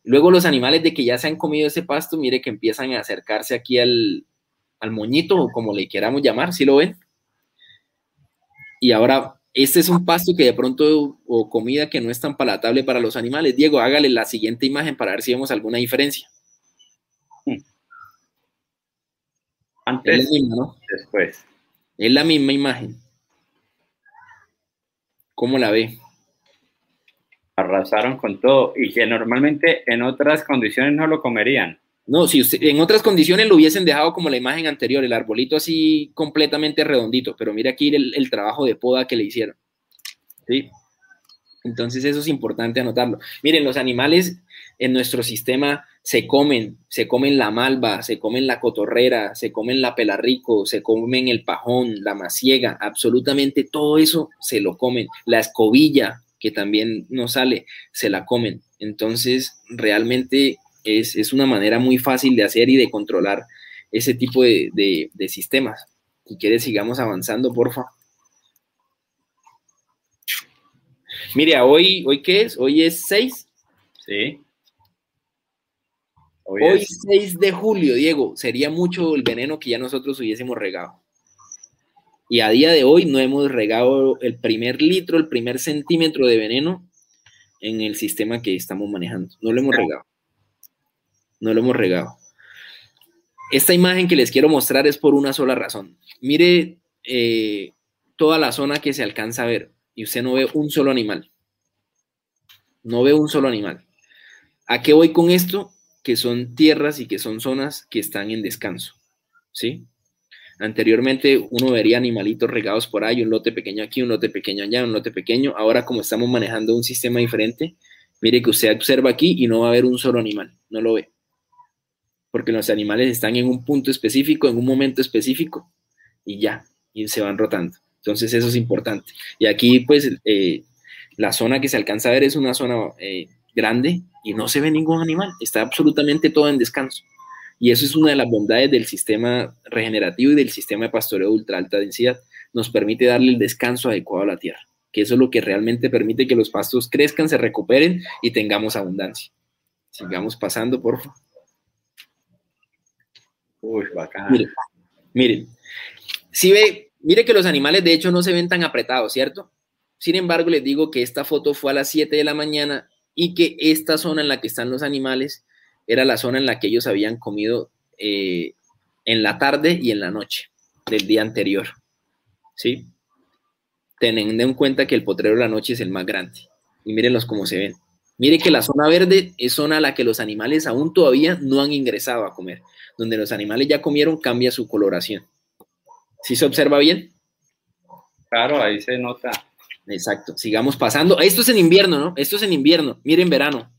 Luego los animales de que ya se han comido ese pasto, mire que empiezan a acercarse aquí al, al moñito, o como le queramos llamar, si lo ven? Y ahora, este es un pasto que de pronto, o comida que no es tan palatable para los animales. Diego, hágale la siguiente imagen para ver si vemos alguna diferencia. Antes, es la misma, ¿no? después. Es la misma imagen. ¿Cómo la ve? Arrasaron con todo y que normalmente en otras condiciones no lo comerían. No, si usted, en otras condiciones lo hubiesen dejado como la imagen anterior, el arbolito así completamente redondito, pero mira aquí el, trabajo de poda que le hicieron. ¿Sí? Entonces eso es importante anotarlo. Miren, los animales en nuestro sistema se comen, se comen la malva, se comen la cotorrera, se comen la pelarrico, se comen el pajón, la maciega, absolutamente todo eso se lo comen. La escobilla, que también no sale, se la comen. Entonces, realmente es, una manera muy fácil de hacer y de controlar ese tipo de, de sistemas. Si quieres, sigamos avanzando, porfa. Mire, hoy, ¿hoy qué es? Hoy es 6. Sí. Hoy, 6 de julio, Diego, sería mucho el veneno que ya nosotros hubiésemos regado. Y a día de hoy no hemos regado el primer litro, el primer centímetro de veneno en el sistema que estamos manejando. No lo hemos regado. No lo hemos regado. Esta imagen que les quiero mostrar es por una sola razón. Mire eh, toda la zona que se alcanza a ver y usted no ve un solo animal. No ve un solo animal. ¿A qué voy con esto? que son tierras y que son zonas que están en descanso, ¿sí? Anteriormente uno vería animalitos regados por ahí, un lote pequeño aquí, un lote pequeño allá, un lote pequeño. Ahora como estamos manejando un sistema diferente, mire que usted observa aquí y no va a haber un solo animal, no lo ve. Porque los animales están en un punto específico, en un momento específico y ya, y se van rotando. Entonces eso es importante. Y aquí pues eh, la zona que se alcanza a ver es una zona eh, grande y no se ve ningún animal, está absolutamente todo en descanso. Y eso es una de las bondades del sistema regenerativo y del sistema de pastoreo de ultra alta densidad. Nos permite darle el descanso adecuado a la tierra, que eso es lo que realmente permite que los pastos crezcan, se recuperen y tengamos abundancia. Sigamos pasando, por favor. Uy, bacán. Miren, miren, si ve, mire que los animales de hecho no se ven tan apretados, ¿cierto? Sin embargo, les digo que esta foto fue a las 7 de la mañana y que esta zona en la que están los animales era la zona en la que ellos habían comido eh, en la tarde y en la noche del día anterior. ¿Sí? Teniendo en cuenta que el potrero de la noche es el más grande. Y mírenlos cómo se ven. Mire que la zona verde es zona a la que los animales aún todavía no han ingresado a comer. Donde los animales ya comieron cambia su coloración. ¿Sí se observa bien? Claro, ahí se nota. Exacto, sigamos pasando. Esto es en invierno, ¿no? Esto es en invierno. Miren verano.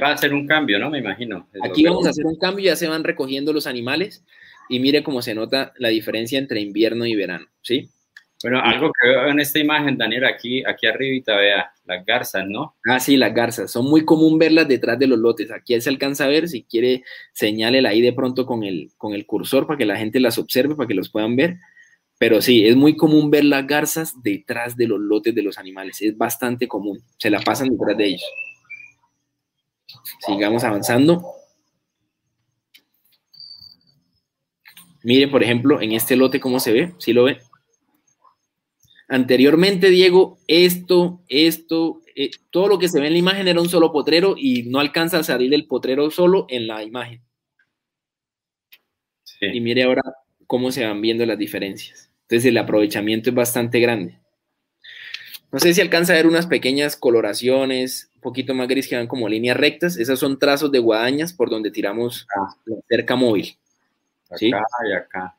Va a hacer un cambio, ¿no? Me imagino. Aquí vamos a hacer un cambio, ya se van recogiendo los animales y mire cómo se nota la diferencia entre invierno y verano, ¿sí? Bueno, algo que veo en esta imagen, Daniel, aquí, aquí arribita, vea, las garzas, ¿no? Ah, sí, las garzas. Son muy común verlas detrás de los lotes. Aquí se alcanza a ver, si quiere, señálela ahí de pronto con el, con el cursor para que la gente las observe, para que los puedan ver. Pero sí, es muy común ver las garzas detrás de los lotes de los animales. Es bastante común. Se la pasan detrás de ellos. Sigamos avanzando. Miren, por ejemplo, en este lote cómo se ve. ¿Sí lo ve? Anteriormente, Diego, esto, esto, eh, todo lo que se ve en la imagen era un solo potrero y no alcanza a salir el potrero solo en la imagen. Y mire ahora cómo se van viendo las diferencias. Entonces el aprovechamiento es bastante grande. No sé si alcanza a ver unas pequeñas coloraciones, poquito más gris que van como líneas rectas. Esas son trazos de guadañas por donde tiramos la cerca móvil. ¿sí? Acá y acá.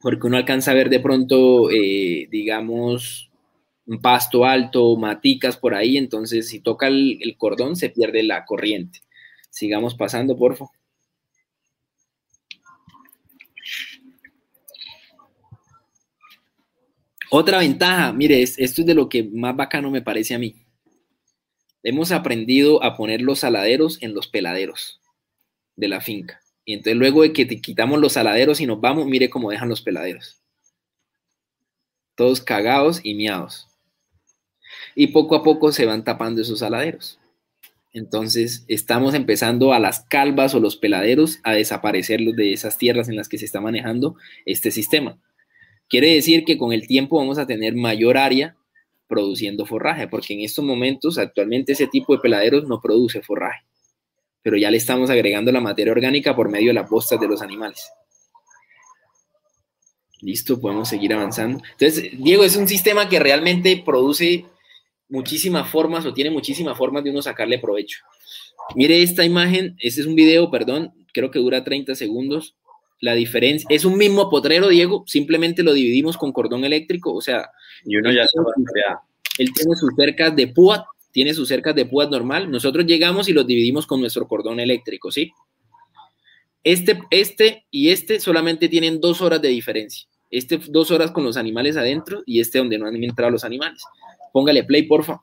Porque uno alcanza a ver de pronto, eh, digamos, un pasto alto, maticas por ahí, entonces si toca el, el cordón se pierde la corriente. Sigamos pasando, por favor. Otra ventaja, mire, esto es de lo que más bacano me parece a mí. Hemos aprendido a poner los saladeros en los peladeros de la finca. Y entonces luego de que te quitamos los saladeros y nos vamos, mire cómo dejan los peladeros. Todos cagados y miados. Y poco a poco se van tapando esos saladeros. Entonces estamos empezando a las calvas o los peladeros a desaparecer de esas tierras en las que se está manejando este sistema. Quiere decir que con el tiempo vamos a tener mayor área produciendo forraje, porque en estos momentos actualmente ese tipo de peladeros no produce forraje, pero ya le estamos agregando la materia orgánica por medio de las postas de los animales. Listo, podemos seguir avanzando. Entonces, Diego, es un sistema que realmente produce muchísimas formas o tiene muchísimas formas de uno sacarle provecho. Mire esta imagen, este es un video, perdón, creo que dura 30 segundos. La diferencia es un mismo potrero, Diego, simplemente lo dividimos con cordón eléctrico, o sea, y uno ya se Él tiene sus cercas de púa, tiene sus cercas de púa normal, nosotros llegamos y los dividimos con nuestro cordón eléctrico, ¿sí? Este, este y este solamente tienen dos horas de diferencia. Este dos horas con los animales adentro y este donde no han entrado los animales. Póngale play, porfa,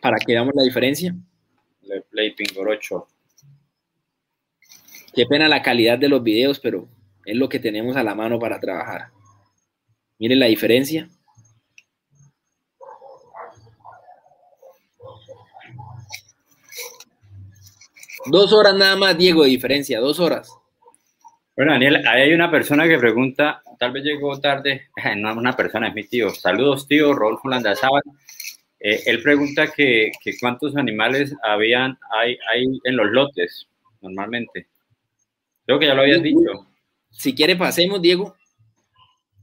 para que veamos la diferencia. Le play. Qué pena la calidad de los videos, pero es lo que tenemos a la mano para trabajar. Miren la diferencia. Dos horas nada más, Diego, de diferencia, dos horas. Bueno, Daniel, ahí hay una persona que pregunta, tal vez llegó tarde, no es una persona, es mi tío. Saludos, tío, Rodolfo Landazábal. Eh, él pregunta que, cuántos animales habían hay, hay en los lotes normalmente. Creo que ya lo habías dicho. Si quiere, pasemos, Diego.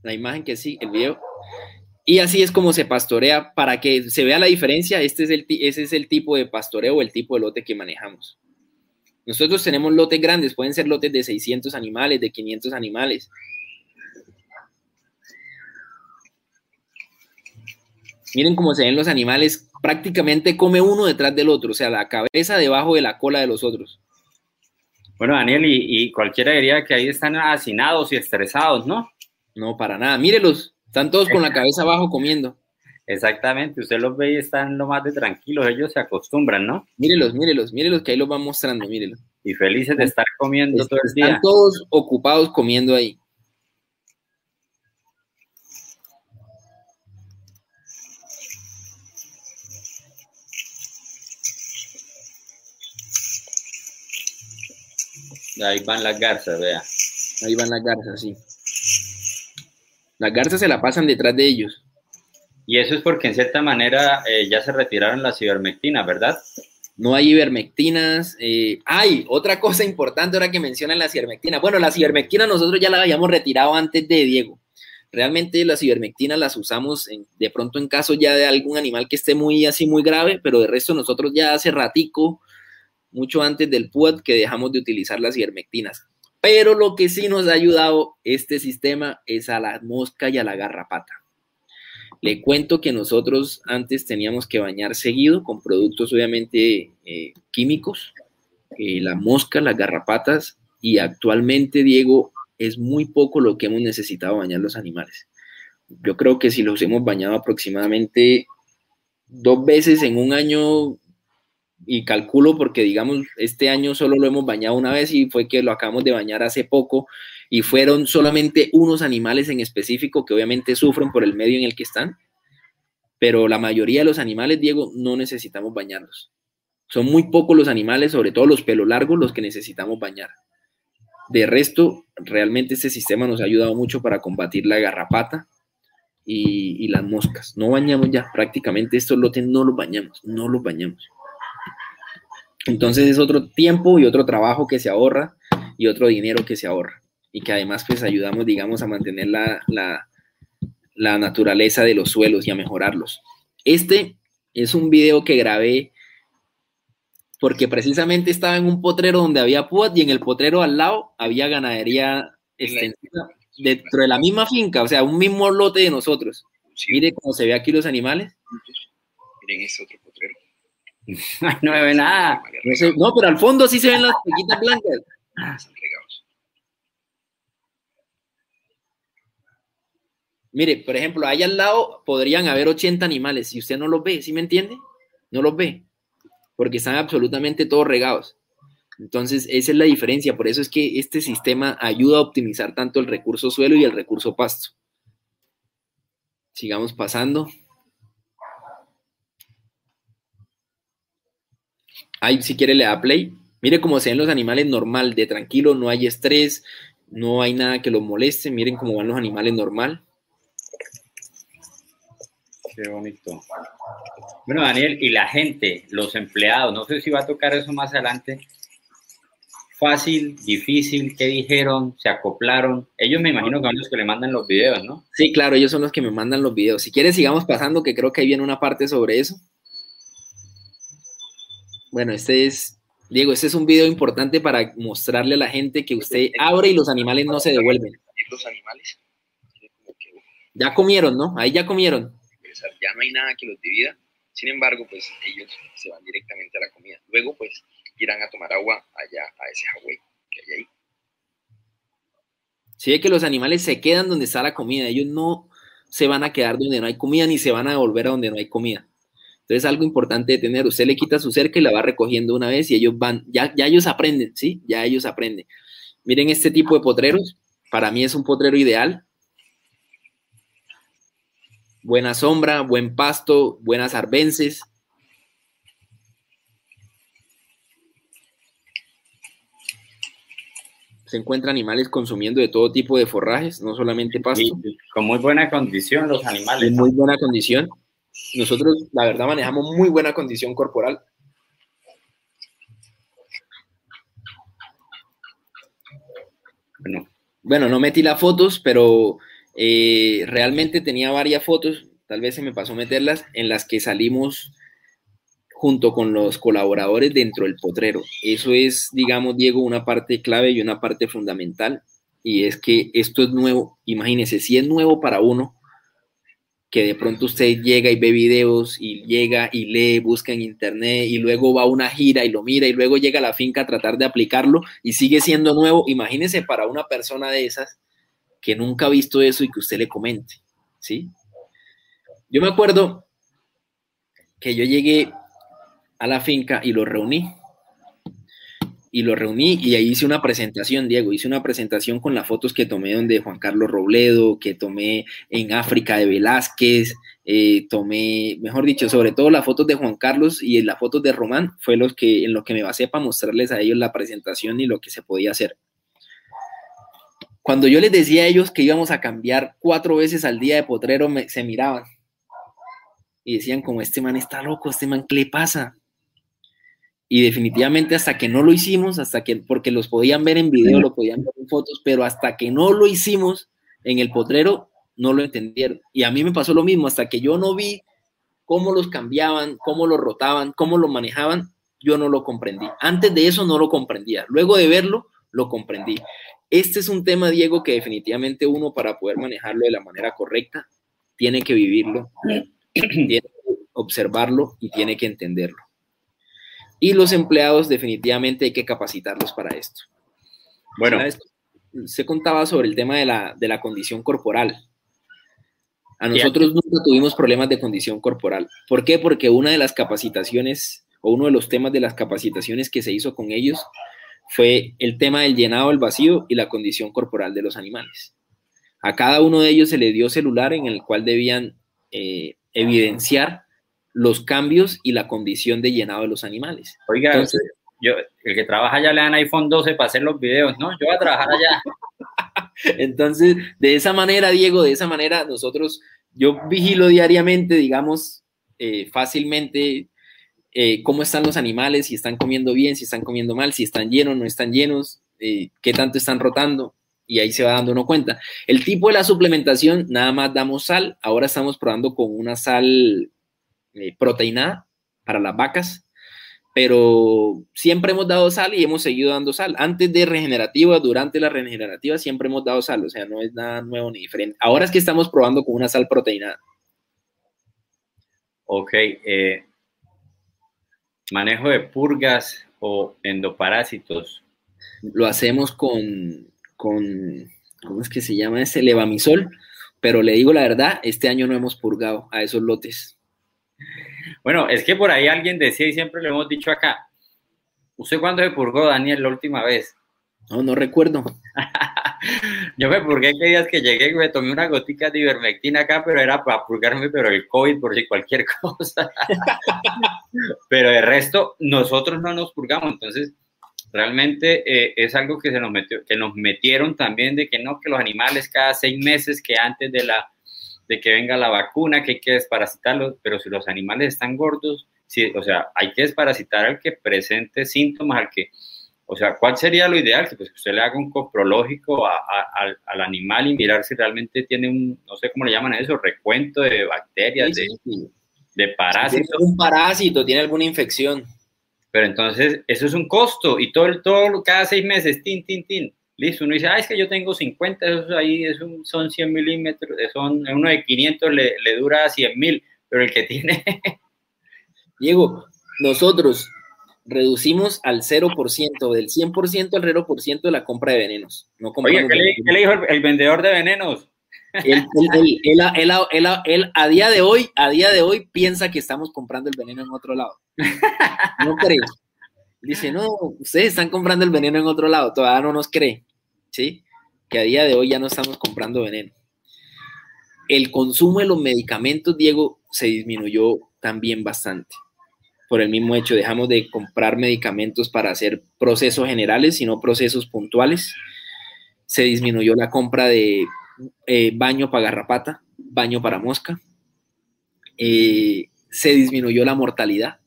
La imagen que sí, el video. Y así es como se pastorea para que se vea la diferencia. Este es el, ese es el tipo de pastoreo, el tipo de lote que manejamos. Nosotros tenemos lotes grandes, pueden ser lotes de 600 animales, de 500 animales. Miren cómo se ven los animales, prácticamente come uno detrás del otro, o sea, la cabeza debajo de la cola de los otros. Bueno, Daniel, y, cualquiera diría que ahí están hacinados y estresados, ¿no? No, para nada. Mírelos, están todos con la cabeza abajo comiendo. Exactamente, usted los ve y están lo más de tranquilos, ellos se acostumbran, ¿no? Mírelos, mírelos, mírelos que ahí los van mostrando, mírelos. Y felices de estar comiendo todo el día. Están todos ocupados comiendo ahí. Ahí van las garzas, vea. Ahí van las garzas, sí. Las garzas se la pasan detrás de ellos. Y eso es porque en cierta manera eh, ya se retiraron las ivermectinas, ¿verdad? No hay ivermectinas. Eh, hay otra cosa importante ahora que mencionan las ivermectinas. Bueno, las ivermectinas nosotros ya las habíamos retirado antes de Diego. Realmente las ivermectinas las usamos de pronto en caso ya de algún animal que esté muy así muy grave, pero de resto nosotros ya hace ratico mucho antes del PUAD que dejamos de utilizar las ivermectinas. Pero lo que sí nos ha ayudado este sistema es a la mosca y a la garrapata. Le cuento que nosotros antes teníamos que bañar seguido con productos obviamente eh, químicos, eh, la mosca, las garrapatas, y actualmente, Diego, es muy poco lo que hemos necesitado bañar los animales. Yo creo que si los hemos bañado aproximadamente dos veces en un año, y calculo porque digamos este año solo lo hemos bañado una vez y fue que lo acabamos de bañar hace poco y fueron solamente unos animales en específico que obviamente sufren por el medio en el que están, pero la mayoría de los animales, Diego, no necesitamos bañarlos. Son muy pocos los animales, sobre todo los pelo largos, los que necesitamos bañar. De resto, realmente este sistema nos ha ayudado mucho para combatir la garrapata y, y las moscas. No bañamos ya, prácticamente estos lotes no los bañamos, no los bañamos. Entonces es otro tiempo y otro trabajo que se ahorra y otro dinero que se ahorra y que además pues ayudamos, digamos, a mantener la, la, la naturaleza de los suelos y a mejorarlos. Este es un video que grabé porque precisamente estaba en un potrero donde había púas y en el potrero al lado había ganadería extensiva dentro de la misma finca, o sea, un mismo lote de nosotros. Mire cómo se ve aquí los animales. Miren este otro. no me ve nada. No, pero al fondo sí se ven las pequitas blancas. Regados. Mire, por ejemplo, ahí al lado podrían haber 80 animales y usted no los ve, ¿sí me entiende? No los ve, porque están absolutamente todos regados. Entonces, esa es la diferencia. Por eso es que este sistema ayuda a optimizar tanto el recurso suelo y el recurso pasto. Sigamos pasando. Ahí, si quiere, le da play. Mire cómo se ven los animales normal, de tranquilo, no hay estrés, no hay nada que los moleste. Miren cómo van los animales normal. Qué bonito. Bueno, Daniel, y la gente, los empleados, no sé si va a tocar eso más adelante. Fácil, difícil, ¿qué dijeron? ¿Se acoplaron? Ellos me imagino que son los que le mandan los videos, ¿no? Sí, claro, ellos son los que me mandan los videos. Si quieres, sigamos pasando, que creo que ahí viene una parte sobre eso. Bueno, este es, Diego, este es un video importante para mostrarle a la gente que usted abre y los animales no se devuelven. Los animales, Ya comieron, ¿no? Ahí ya comieron. ya no hay nada que los divida. Sin embargo, pues ellos se van directamente a la comida. Luego, pues, irán a tomar agua allá a ese Hawái que hay ahí. Sí, es que los animales se quedan donde está la comida. Ellos no se van a quedar donde no hay comida ni se van a volver a donde no hay comida. Entonces, algo importante de tener, usted le quita su cerca y la va recogiendo una vez y ellos van, ya, ya ellos aprenden, ¿sí? Ya ellos aprenden. Miren este tipo de potreros, para mí es un potrero ideal. Buena sombra, buen pasto, buenas arbences. Se encuentran animales consumiendo de todo tipo de forrajes, no solamente pasto. Y con muy buena condición los animales. en muy buena condición. Nosotros, la verdad, manejamos muy buena condición corporal. Bueno, Bueno, no metí las fotos, pero eh, realmente tenía varias fotos, tal vez se me pasó meterlas, en las que salimos junto con los colaboradores dentro del potrero. Eso es, digamos, Diego, una parte clave y una parte fundamental. Y es que esto es nuevo. Imagínense, si es nuevo para uno, que de pronto usted llega y ve videos y llega y lee, busca en internet y luego va a una gira y lo mira y luego llega a la finca a tratar de aplicarlo y sigue siendo nuevo. Imagínese para una persona de esas que nunca ha visto eso y que usted le comente, ¿sí? Yo me acuerdo que yo llegué a la finca y lo reuní. Y lo reuní y ahí hice una presentación, Diego, hice una presentación con las fotos que tomé donde Juan Carlos Robledo, que tomé en África de Velázquez, eh, tomé, mejor dicho, sobre todo las fotos de Juan Carlos y las fotos de Román, fue los que, en lo que me basé para mostrarles a ellos la presentación y lo que se podía hacer. Cuando yo les decía a ellos que íbamos a cambiar cuatro veces al día de potrero, me, se miraban y decían como este man está loco, este man, ¿qué le pasa? Y definitivamente hasta que no lo hicimos, hasta que, porque los podían ver en video, lo podían ver en fotos, pero hasta que no lo hicimos en el potrero, no lo entendieron. Y a mí me pasó lo mismo, hasta que yo no vi cómo los cambiaban, cómo los rotaban, cómo lo manejaban, yo no lo comprendí. Antes de eso no lo comprendía. Luego de verlo, lo comprendí. Este es un tema, Diego, que definitivamente uno para poder manejarlo de la manera correcta, tiene que vivirlo, tiene que observarlo y tiene que entenderlo. Y los empleados definitivamente hay que capacitarlos para esto. bueno. Se contaba sobre el tema de la, de la condición corporal. A nosotros nunca tuvimos problemas de condición corporal. ¿Por qué? Porque una de las capacitaciones o uno de los temas de las capacitaciones que se hizo con ellos fue el tema del llenado del vacío y la condición corporal de los animales. A cada uno de ellos se le dio celular en el cual debían eh, evidenciar los cambios y la condición de llenado de los animales. oiga, Entonces, yo, el que trabaja allá le dan iPhone 12 para hacer los videos, ¿no? Yo voy a trabajar allá. Entonces, de esa manera, Diego, de esa manera, nosotros, yo vigilo diariamente, digamos, eh, fácilmente eh, cómo están los animales, si están comiendo bien, si están comiendo mal, si están llenos, no están llenos, eh, qué tanto están rotando, y ahí se va dando uno cuenta. El tipo de la suplementación, nada más damos sal, ahora estamos probando con una sal eh, proteinada para las vacas, pero siempre hemos dado sal y hemos seguido dando sal. Antes de regenerativa, durante la regenerativa, siempre hemos dado sal, o sea, no es nada nuevo ni diferente. Ahora es que estamos probando con una sal proteinada. Ok. eh, manejo de purgas o endoparásitos. Lo hacemos con, con ¿cómo es que se llama ese? Levamisol, pero le digo la verdad, este año no hemos purgado a esos lotes. Bueno, es que por ahí alguien decía y siempre lo hemos dicho acá. ¿Usted cuándo se purgó, Daniel, la última vez? No, no recuerdo. Yo me purgué que días que llegué y me tomé una gotica de ivermectina acá, pero era para purgarme, pero el COVID por si cualquier cosa. pero de resto, nosotros no nos purgamos, entonces realmente eh, es algo que se nos metió, que nos metieron también de que no, que los animales cada seis meses, que antes de la de que venga la vacuna, que hay que desparasitarlos, pero si los animales están gordos, sí, o sea, hay que desparasitar al que presente síntomas, al que, o sea, ¿cuál sería lo ideal? Que pues usted le haga un coprológico a, a, al, al, animal y mirar si realmente tiene un, no sé cómo le llaman eso, recuento de bacterias, Sí, sí, sí. de, de parásitos. Tiene un parásito, tiene alguna infección. Pero entonces, eso es un costo y todo, el- todo cada seis meses, tin, tin, tin. Listo, uno dice, ah, es que yo tengo 50, eso ahí es un- son 100 milímetros, son, uno de 500 le, le dura 100 mil, pero el que tiene, Diego, nosotros reducimos al 0%, del 100% al 0% de la compra de venenos. No oye, ¿qué le, venenos. qué le dijo el, el vendedor de venenos? Él, él- él- él a- día de hoy, a día de hoy piensa que estamos comprando el veneno en otro lado. No cree. Dice, no, ustedes están comprando el veneno en otro lado, todavía no nos cree, ¿sí? Que a día de hoy ya no estamos comprando veneno. El consumo de los medicamentos, Diego, se disminuyó también bastante. Por el mismo hecho, dejamos de comprar medicamentos para hacer procesos generales, sino procesos puntuales. Se disminuyó la compra de eh, baño para garrapata, baño para mosca. Eh, se disminuyó la mortalidad.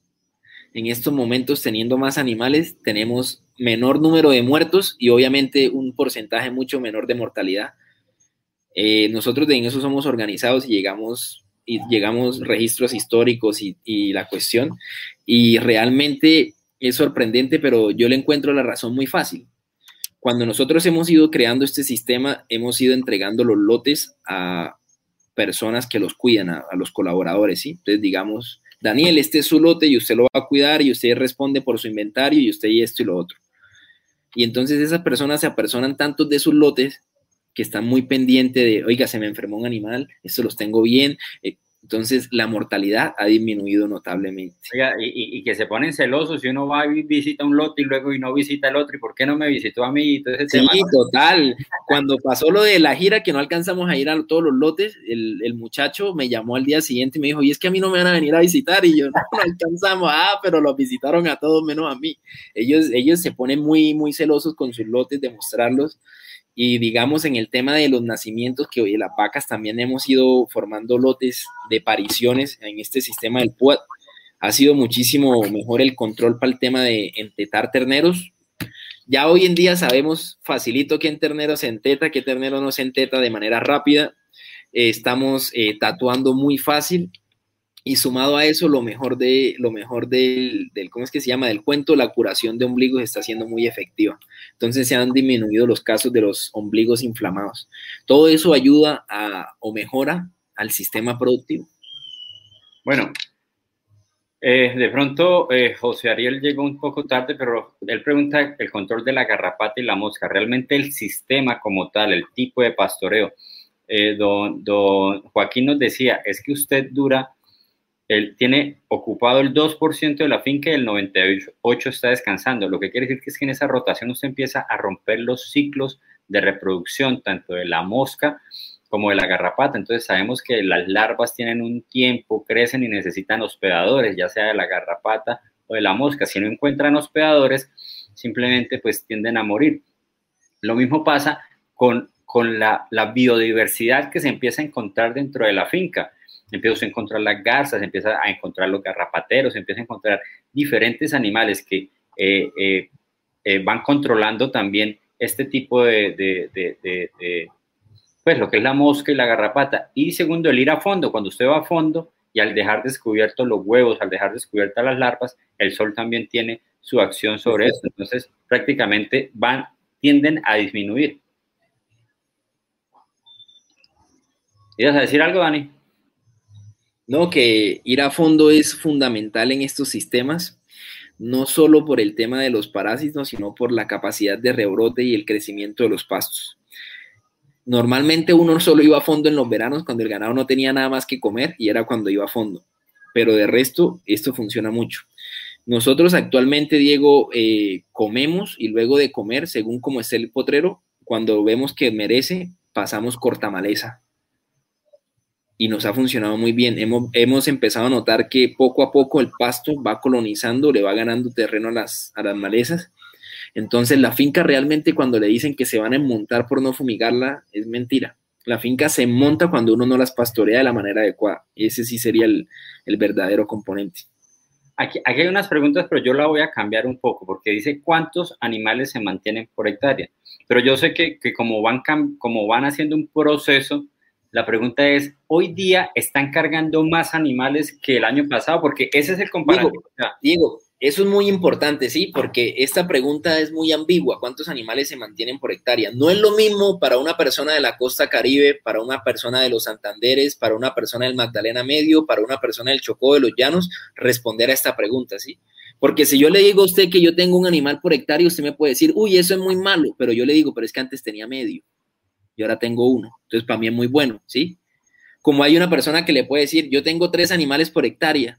En estos momentos, teniendo más animales, tenemos menor número de muertos y obviamente un porcentaje mucho menor de mortalidad. Eh, nosotros en eso somos organizados y llegamos, y llegamos registros históricos y, la cuestión. Y realmente es sorprendente, pero yo le encuentro la razón muy fácil cuando nosotros hemos ido creando este sistema, hemos ido entregando los lotes a personas que los cuidan, a, a los colaboradores, ¿sí? Entonces, digamos, Daniel, este es su lote y usted lo va a cuidar y usted responde por su inventario y usted y esto y lo otro. Y entonces esas personas se apersonan tantos de sus lotes que están muy pendientes de, oiga, se me enfermó un animal, esto los tengo bien. Eh, Entonces, la mortalidad ha disminuido notablemente. Oiga, y, y- que se ponen celosos si uno va y visita un lote y luego y no visita el otro, ¿y por qué no me visitó a mí? Ese Sí, tema. total. Cuando pasó lo de la gira, que no alcanzamos a ir a todos los lotes, el, el muchacho me llamó al día siguiente y me dijo, y es que a mí no me van a venir a visitar, y yo, no, no alcanzamos, ah, pero los visitaron a todos menos a mí. Ellos, ellos se ponen muy, muy celosos con sus lotes de mostrarlos, y digamos en el tema de los nacimientos, que hoy las vacas también hemos ido formando lotes de pariciones en este sistema del PUAT, ha sido muchísimo mejor el control para el tema de entetar terneros, ya hoy en día sabemos facilito qué ternero se enteta, qué ternero no se enteta de manera rápida. Estamos eh, tatuando muy fácil y sumado a eso lo mejor de lo mejor del, del cómo es que se llama del cuento la curación de ombligos está siendo muy efectiva entonces se han disminuido los casos de los ombligos inflamados todo eso ayuda a o mejora al sistema productivo Bueno, eh, de pronto eh, José Ariel llegó un poco tarde, pero él pregunta el control de la garrapata y la mosca. Realmente el sistema como tal, el tipo de pastoreo. Eh, don, don Joaquín nos decía, es que usted dura, él tiene ocupado el 2% de la finca y el 98% está descansando. Lo que quiere decir que es que en esa rotación usted empieza a romper los ciclos de reproducción, tanto de la mosca como de la garrapata. Entonces sabemos que las larvas tienen un tiempo, crecen y necesitan hospedadores, ya sea de la garrapata o de la mosca. Si no encuentran hospedadores, simplemente pues tienden a morir. Lo mismo pasa con, con la, la biodiversidad que se empieza a encontrar dentro de la finca. Empieza a encontrar las garzas, empieza a encontrar los garrapateros, empieza a encontrar diferentes animales que eh, eh, eh, van controlando también este tipo de, de, de, de pues lo que es la mosca y la garrapata. Y segundo, el ir a fondo. Cuando usted va a fondo y al dejar descubiertos los huevos, al dejar descubiertas las larvas, el sol también tiene su acción sobre esto. Entonces, prácticamente van, tienden a disminuir. ¿Ibas a decir algo, Dani? No, que ir a fondo es fundamental en estos sistemas, no solo por el tema de los parásitos, sino por la capacidad de rebrote y el crecimiento de los pastos. Normalmente uno solo iba a fondo en los veranos cuando el ganado no tenía nada más que comer y era cuando iba a fondo. Pero de resto, esto funciona mucho. Nosotros actualmente, Diego, eh, comemos y luego de comer, según como esté el potrero, cuando vemos que merece, pasamos cortamaleza. Y nos ha funcionado muy bien. Hemos, hemos, empezado a notar que poco a poco el pasto va colonizando, le va ganando terreno a las, a las malezas. Entonces la finca realmente cuando le dicen que se van a montar por no fumigarla, es mentira. La finca se monta cuando uno no las pastorea de la manera adecuada. Ese sí sería el, el verdadero componente. Aquí, aquí, hay unas preguntas, pero yo la voy a cambiar un poco, porque dice cuántos animales se mantienen por hectárea. Pero yo sé que, que como, van, como van haciendo un proceso, la pregunta es, ¿hoy día están cargando más animales que el año pasado? Porque ese es el comparativo. Diego, Diego eso es muy importante, sí, porque esta pregunta es muy ambigua. ¿Cuántos animales se mantienen por hectárea? No es lo mismo para una persona de la costa caribe, para una persona de los Santanderes, para una persona del Magdalena Medio, para una persona del Chocó de los Llanos, responder a esta pregunta, ¿sí? Porque si yo le digo a usted que yo tengo un animal por hectárea, usted me puede decir, uy, eso es muy malo, pero yo le digo, pero es que antes tenía medio y ahora tengo uno. Entonces, para mí es muy bueno, ¿sí? Como hay una persona que le puede decir, yo tengo tres animales por hectárea,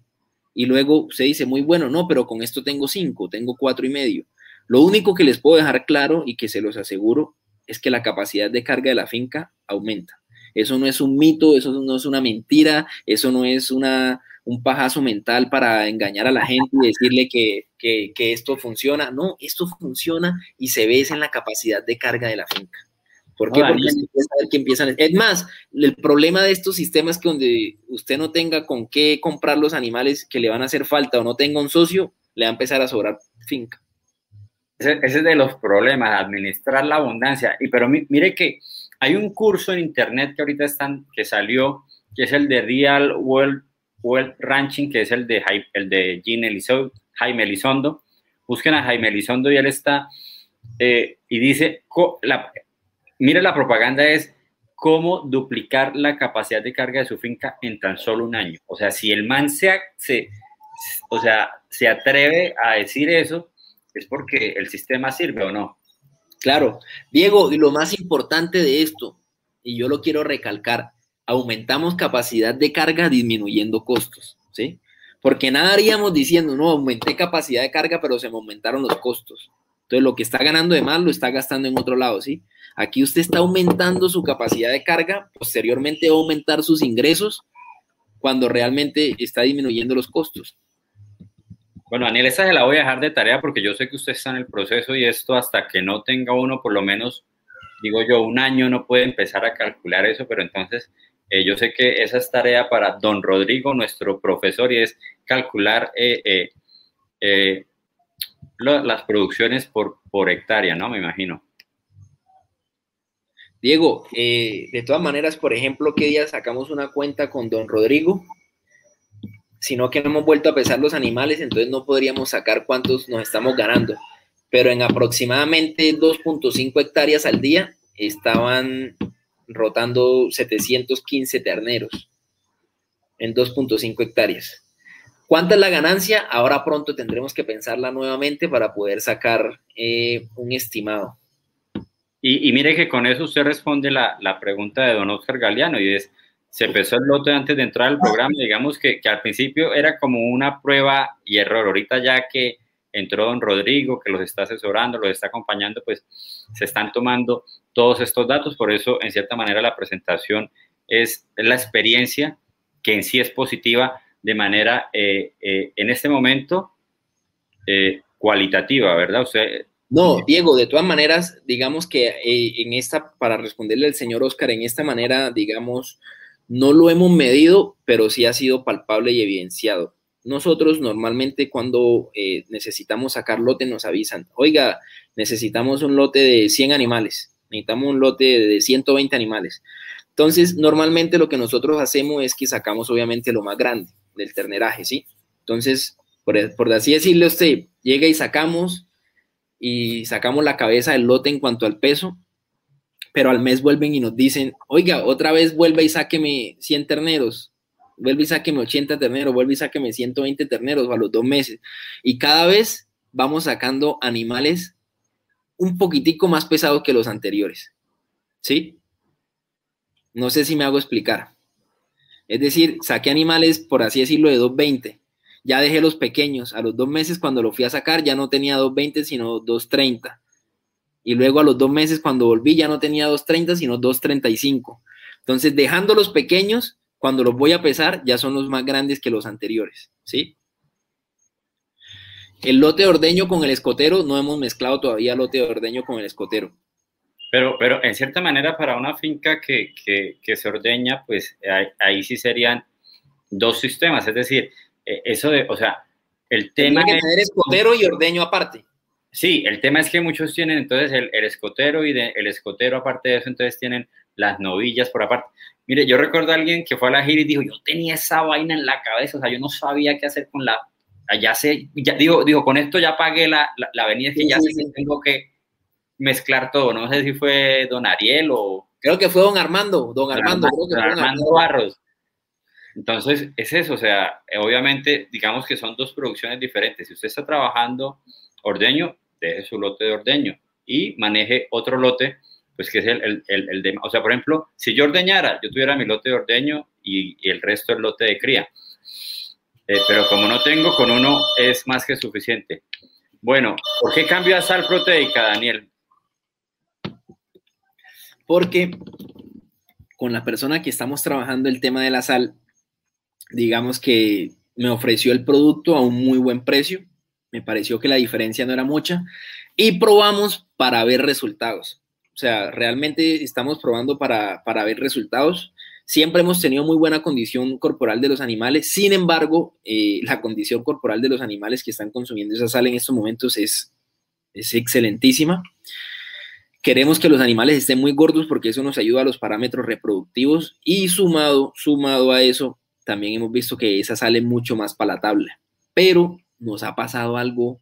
y luego se dice, muy bueno, no, pero con esto tengo cinco, tengo cuatro y medio. Lo único que les puedo dejar claro y que se los aseguro es que la capacidad de carga de la finca aumenta. Eso no es un mito, eso no es una mentira, eso no es una, un pajazo mental para engañar a la gente y decirle que, que, que esto funciona. No, esto funciona y se ve en la capacidad de carga de la finca. ¿Por qué? Porque que empiezan. Es más, el problema de estos sistemas es que donde usted no tenga con qué comprar los animales que le van a hacer falta o no tenga un socio, le va a empezar a sobrar finca. Ese, es de los problemas, administrar la abundancia. Y pero mire que hay un curso en internet que ahorita están, que salió, que es el de Real World, World Ranching, que es el de, el de Jaime Elizondo. Busquen a Jaime Elizondo y él está, eh, y dice, la, Mire, la propaganda es cómo duplicar la capacidad de carga de su finca en tan solo un año. O sea, si el man se, o sea, se atreve a decir eso, es porque el sistema sirve o no. Claro. Diego, y lo más importante de esto, y yo lo quiero recalcar, aumentamos capacidad de carga disminuyendo costos, ¿sí? Porque nada haríamos diciendo, no, aumenté capacidad de carga, pero se me aumentaron los costos. Entonces, lo que está ganando de más lo está gastando en otro lado, ¿sí? Aquí usted está aumentando su capacidad de carga, posteriormente va a aumentar sus ingresos cuando realmente está disminuyendo los costos. Bueno, Daniel, esa se la voy a dejar de tarea porque yo sé que usted está en el proceso y esto hasta que no tenga uno, por lo menos, digo yo, un año no puede empezar a calcular eso, pero entonces eh, yo sé que esa es tarea para don Rodrigo, nuestro profesor, y es calcular eh, eh, las producciones por hectárea, ¿no? Me imagino. Diego, eh, de todas maneras, por ejemplo, ¿qué día sacamos una cuenta con don Rodrigo? Sino que no hemos vuelto a pesar los animales, entonces no podríamos sacar cuántos nos estamos ganando. Pero en aproximadamente 2.5 hectáreas al día estaban rotando 715 terneros en 2.5 hectáreas. ¿Cuánta es la ganancia? Ahora pronto tendremos que pensarla nuevamente para poder sacar eh, un estimado. Y, mire que con eso usted responde la, la, pregunta de don Oscar Galeano y es, se empezó el lote antes de entrar al programa, digamos que, que, al principio era como una prueba y error, ahorita ya que entró don Rodrigo, que los está asesorando, los está acompañando, pues se están tomando todos estos datos, por eso en cierta manera la presentación es la experiencia que en sí es positiva de manera eh, eh, en este momento eh, cualitativa, ¿verdad? Usted no, Diego, de todas maneras, digamos que eh, en esta, para responderle al señor Oscar, en esta manera, digamos, no lo hemos medido, pero sí ha sido palpable y evidenciado. Nosotros normalmente cuando eh, necesitamos sacar lote nos avisan, oiga, necesitamos un lote de 100 animales, necesitamos un lote de 120 animales. Entonces, normalmente lo que nosotros hacemos es que sacamos obviamente lo más grande del terneraje, ¿sí? Entonces, por, por así decirle a usted, llega y sacamos y sacamos la cabeza del lote en cuanto al peso, pero al mes vuelven y nos dicen, oiga, otra vez vuelve y sáqueme 100 terneros. vuelve y sáqueme 80 terneros, vuelve y sáqueme 120 terneros a los dos meses. Y cada vez vamos sacando animales un poquitico más pesados que los anteriores. ¿Sí? No sé si me hago explicar. Es decir, saqué animales, por así decirlo, de 220. Ya dejé los pequeños. A los dos meses, cuando lo fui a sacar, ya no tenía 220, sino 230. Y luego a los dos meses, cuando volví, ya no tenía 230, sino 235. Entonces, dejando los pequeños, cuando los voy a pesar, ya son los más grandes que los anteriores. ¿Sí? El lote de ordeño con el escotero, no hemos mezclado todavía lote de ordeño con el escotero. Pero, pero en cierta manera, para una finca que, que, se ordeña, pues ahí, sí serían dos sistemas. Es decir, e, eso de, o sea, el tema. Que tener escotero y ordeño aparte. Sí, el tema es que muchos tienen entonces el, el escotero y de, el escotero aparte de eso, entonces tienen las novillas por aparte. Mire, yo recuerdo a alguien que fue a la gira y dijo, yo tenía esa vaina en la cabeza, o sea, yo no sabía qué hacer con la, ya sé, ya, digo, digo, con esto ya pagué la, la, la avenida, que ya sé que tengo que mezclar todo. No sé si fue don Ariel o... Creo que fue don Armando, don Armando. don Armando Barros. Entonces, es eso, o sea, obviamente, digamos que son dos producciones diferentes. Si usted está trabajando ordeño, deje su lote de ordeño y maneje otro lote, pues que es el, el, el, de... O sea, por ejemplo, si yo ordeñara, yo tuviera mi lote de ordeño y, el resto el lote de cría. Eh, pero como no tengo, con uno es más que suficiente. Bueno, ¿por qué cambio a sal proteica, Daniel? porque con la persona que estamos trabajando el tema de la sal, digamos que me ofreció el producto a un muy buen precio, me pareció que la diferencia no era mucha y probamos para ver resultados. O sea, realmente estamos probando para, ver resultados. Siempre hemos tenido muy buena condición corporal de los animales, sin embargo, eh, la condición corporal de los animales que están consumiendo esa sal en estos momentos es, es excelentísima. Queremos que los animales estén muy gordos porque eso nos ayuda a los parámetros reproductivos y sumado, sumado a eso, también hemos visto que esa sale mucho más palatable. Pero nos ha pasado algo,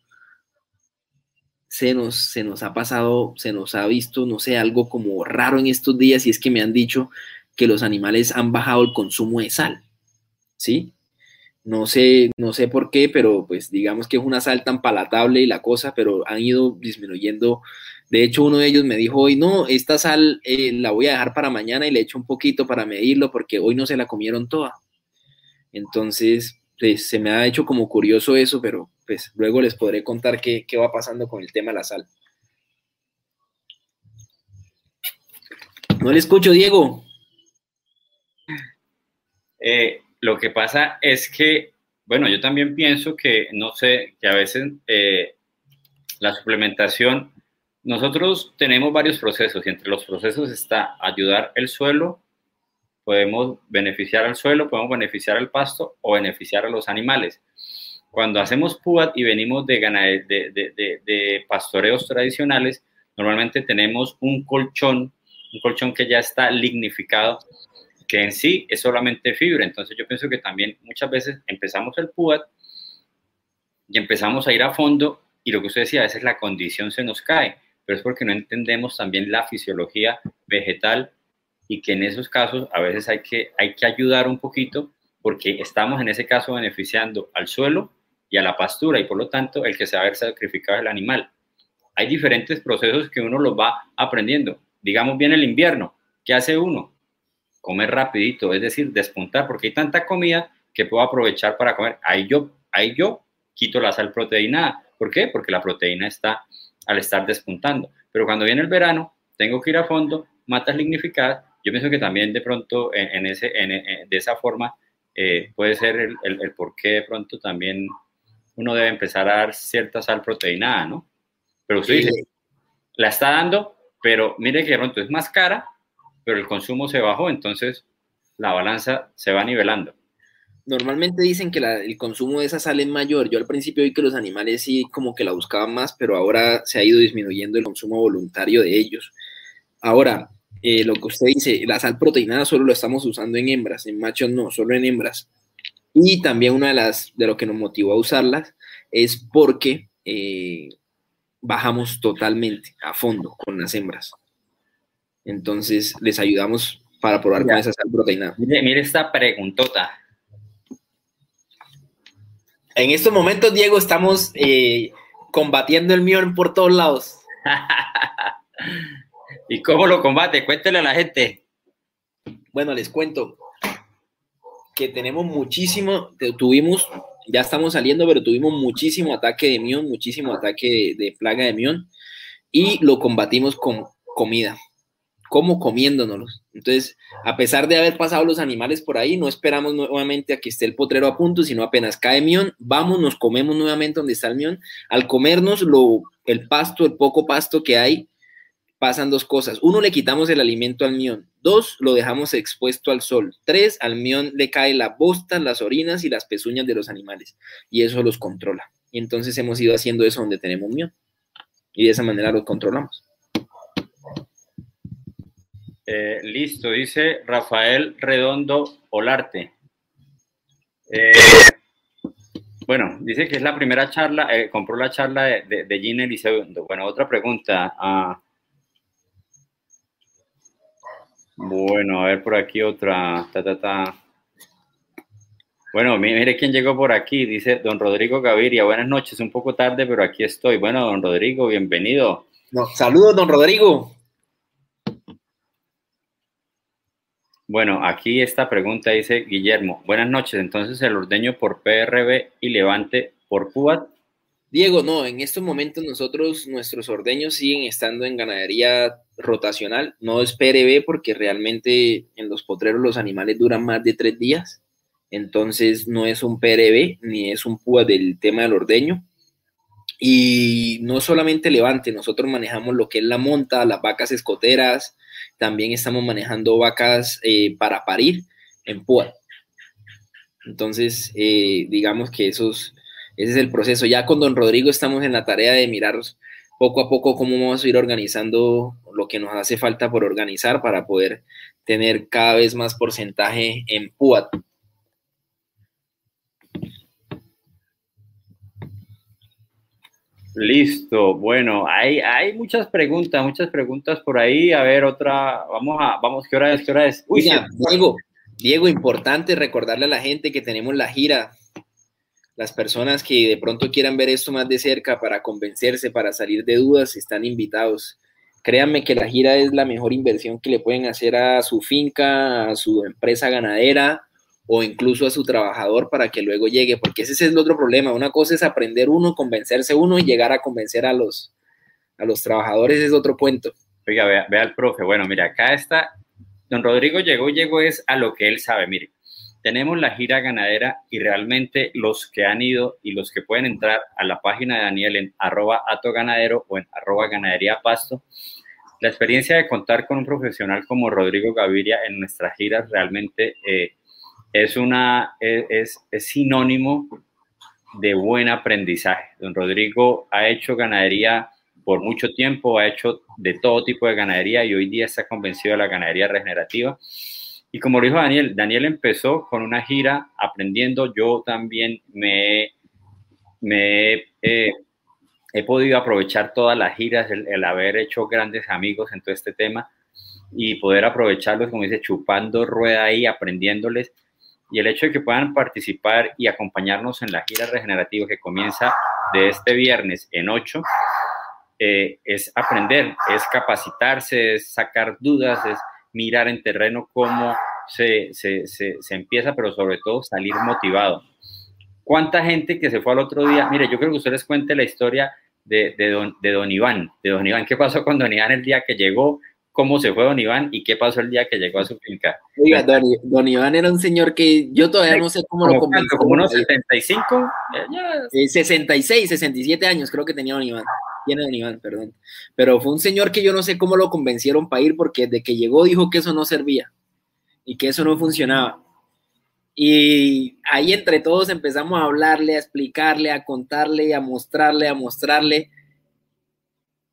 se nos, se nos ha pasado, se nos ha visto, no sé, algo como raro en estos días y es que me han dicho que los animales han bajado el consumo de sal. ¿Sí? No sé, no sé por qué, pero pues digamos que es una sal tan palatable y la cosa, pero han ido disminuyendo de hecho, uno de ellos me dijo hoy, no, esta sal eh, la voy a dejar para mañana y le echo un poquito para medirlo porque hoy no se la comieron toda. Entonces, pues, se me ha hecho como curioso eso, pero pues luego les podré contar qué, va pasando con el tema de la sal. No le escucho, Diego. Eh, lo que pasa es que, bueno, yo también pienso que, no sé, que a veces eh, la suplementación nosotros tenemos varios procesos y entre los procesos está ayudar el suelo, podemos beneficiar al suelo, podemos beneficiar al pasto o beneficiar a los animales. Cuando hacemos PUAT y venimos de, de, de, pastoreos tradicionales, normalmente tenemos un colchón, un colchón que ya está lignificado, que en sí es solamente fibra. Entonces yo pienso que también muchas veces empezamos el PUAT y empezamos a ir a fondo y lo que usted decía, a veces la condición se nos cae pero es porque no entendemos también la fisiología vegetal y que en esos casos a veces hay que, hay que ayudar un poquito porque estamos en ese caso beneficiando al suelo y a la pastura y por lo tanto el que se va a ver sacrificado es el animal. Hay diferentes procesos que uno los va aprendiendo. Digamos bien el invierno, ¿qué hace uno? Comer rapidito, es decir, despuntar porque hay tanta comida que puedo aprovechar para comer. Ahí yo, ahí yo quito la sal proteína. ¿Por qué? Porque la proteína está al estar despuntando. Pero cuando viene el verano, tengo que ir a fondo, matas lignificadas. Yo pienso que también de pronto en, ese, de esa forma eh, puede ser el, el, por qué de pronto también uno debe empezar a dar cierta sal proteinada, ¿no? Pero usted dice, la está dando, pero mire que de pronto es más cara, pero el consumo se bajó, entonces la balanza se va nivelando. Normalmente dicen que el consumo de esa sal es mayor. Yo al principio vi que los animales sí como que la buscaban más, pero ahora se ha ido disminuyendo el consumo voluntario de ellos. Ahora, eh, lo que usted dice, la sal proteinada solo lo estamos usando en hembras, en machos no, solo en hembras. Y también una de las de lo que nos motivó a usarlas es porque eh, bajamos totalmente a fondo con las hembras. Entonces les ayudamos para probar con esa sal proteinada. Mire, mire esta preguntota En estos momentos, Diego, estamos eh, combatiendo el mión por todos lados. ¿Y cómo lo combate? Cuéntele a la gente. Bueno, les cuento que tenemos muchísimo, tuvimos, ya estamos saliendo, pero tuvimos muchísimo ataque de mión, muchísimo ataque de, plaga de mión y lo combatimos con comida, como comiéndonos. Entonces, a pesar de haber pasado los animales por ahí, no esperamos nuevamente a que esté el potrero a punto, sino apenas cae mión, vamos, nos comemos nuevamente donde está el mión. Al comernos lo, el pasto, el poco pasto que hay, pasan dos cosas. Uno, le quitamos el alimento al mión. Dos, lo dejamos expuesto al sol. Tres, al mión le cae la bosta, las orinas y las pezuñas de los animales. Y eso los controla. Y entonces hemos ido haciendo eso donde tenemos mión. Y de esa manera los controlamos. Eh, listo, dice Rafael Redondo Olarte. Eh, bueno, dice que es la primera charla, eh, compró la charla de, de, de Gina Bueno, otra pregunta. Bueno, a ver por aquí otra. Ta, ta, ta. Bueno, mire quién llegó por aquí. Dice don Rodrigo Gaviria. Buenas noches, un poco tarde, pero aquí estoy. Bueno, don Rodrigo, bienvenido. No, saludos, don Rodrigo. Bueno, aquí esta pregunta dice Guillermo. Buenas noches. Entonces, el ordeño por PRB y Levante por PUAT Diego, no, en estos momentos nosotros, nuestros ordeños siguen estando en ganadería rotacional, no es PRB porque realmente en los potreros los animales duran más de tres días, entonces no es un PRB ni es un PUA del tema del ordeño. Y no solamente levante, nosotros manejamos lo que es la monta, las vacas escoteras, también estamos manejando vacas eh, para parir en PUA. Entonces, eh, digamos que esos ese es el proceso. Ya con don Rodrigo estamos en la tarea de mirar poco a poco cómo vamos a ir organizando lo que nos hace falta por organizar para poder tener cada vez más porcentaje en PUAT. Listo, bueno, hay, hay muchas preguntas, muchas preguntas por ahí. A ver, otra, vamos a, vamos, ¿qué hora es? ¿Qué hora es? Uy, Diego, Diego, importante recordarle a la gente que tenemos la gira las personas que de pronto quieran ver esto más de cerca para convencerse, para salir de dudas, están invitados. Créanme que la gira es la mejor inversión que le pueden hacer a su finca, a su empresa ganadera o incluso a su trabajador para que luego llegue, porque ese es el otro problema. Una cosa es aprender uno, convencerse uno y llegar a convencer a los, a los trabajadores es otro cuento. Oiga, vea, vea al profe. Bueno, mira, acá está. Don Rodrigo llegó, llegó es a lo que él sabe. Mire, tenemos la gira ganadera y realmente los que han ido y los que pueden entrar a la página de Daniel en arroba ato ganadero o en arroba ganadería pasto, la experiencia de contar con un profesional como Rodrigo Gaviria en nuestras giras realmente eh, es, una, es, es sinónimo de buen aprendizaje. Don Rodrigo ha hecho ganadería por mucho tiempo, ha hecho de todo tipo de ganadería y hoy día está convencido de la ganadería regenerativa y como lo dijo Daniel, Daniel empezó con una gira aprendiendo, yo también me, me eh, he podido aprovechar todas las giras, el, haber hecho grandes amigos en todo este tema y poder aprovecharlos, como dice, chupando rueda ahí, aprendiéndoles. Y el hecho de que puedan participar y acompañarnos en la gira regenerativa que comienza de este viernes en 8, eh, es aprender, es capacitarse, es sacar dudas, es mirar en terreno cómo se, se, se, se, empieza, pero sobre todo salir motivado. ¿Cuánta gente que se fue al otro día? Mire, yo creo que ustedes cuente la historia de, de, don, de don Iván, de don Iván, qué pasó con don Iván el día que llegó, cómo se fue don Iván y qué pasó el día que llegó a su finca. Oiga, don, Iván era un señor que yo todavía no sé cómo lo convenció. Como unos 75, eh, 66, 67 años creo que tenía don Iván tiene don Iván, perdón. Pero fue un señor que yo no sé cómo lo convencieron para ir porque desde que llegó dijo que eso no servía y que eso no funcionaba. Y ahí entre todos empezamos a hablarle, a explicarle, a contarle, a mostrarle, a mostrarle.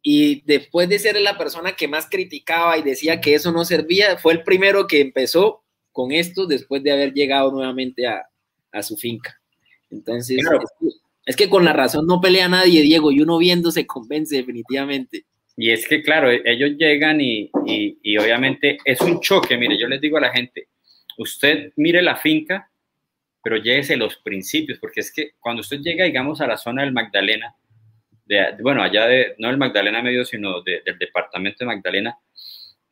Y después de ser la persona que más criticaba y decía que eso no servía, fue el primero que empezó con esto después de haber llegado nuevamente a, su finca. Entonces, es que con la razón no pelea nadie, Diego, y uno viendo se convence definitivamente. Y es que, claro, ellos llegan y, y, obviamente es un choque. Mire, yo les digo a la gente, usted mire la finca pero llévese los principios, porque es que cuando usted llega, digamos, a la zona del Magdalena, de, bueno, allá de, no del Magdalena Medio, sino del departamento de Magdalena,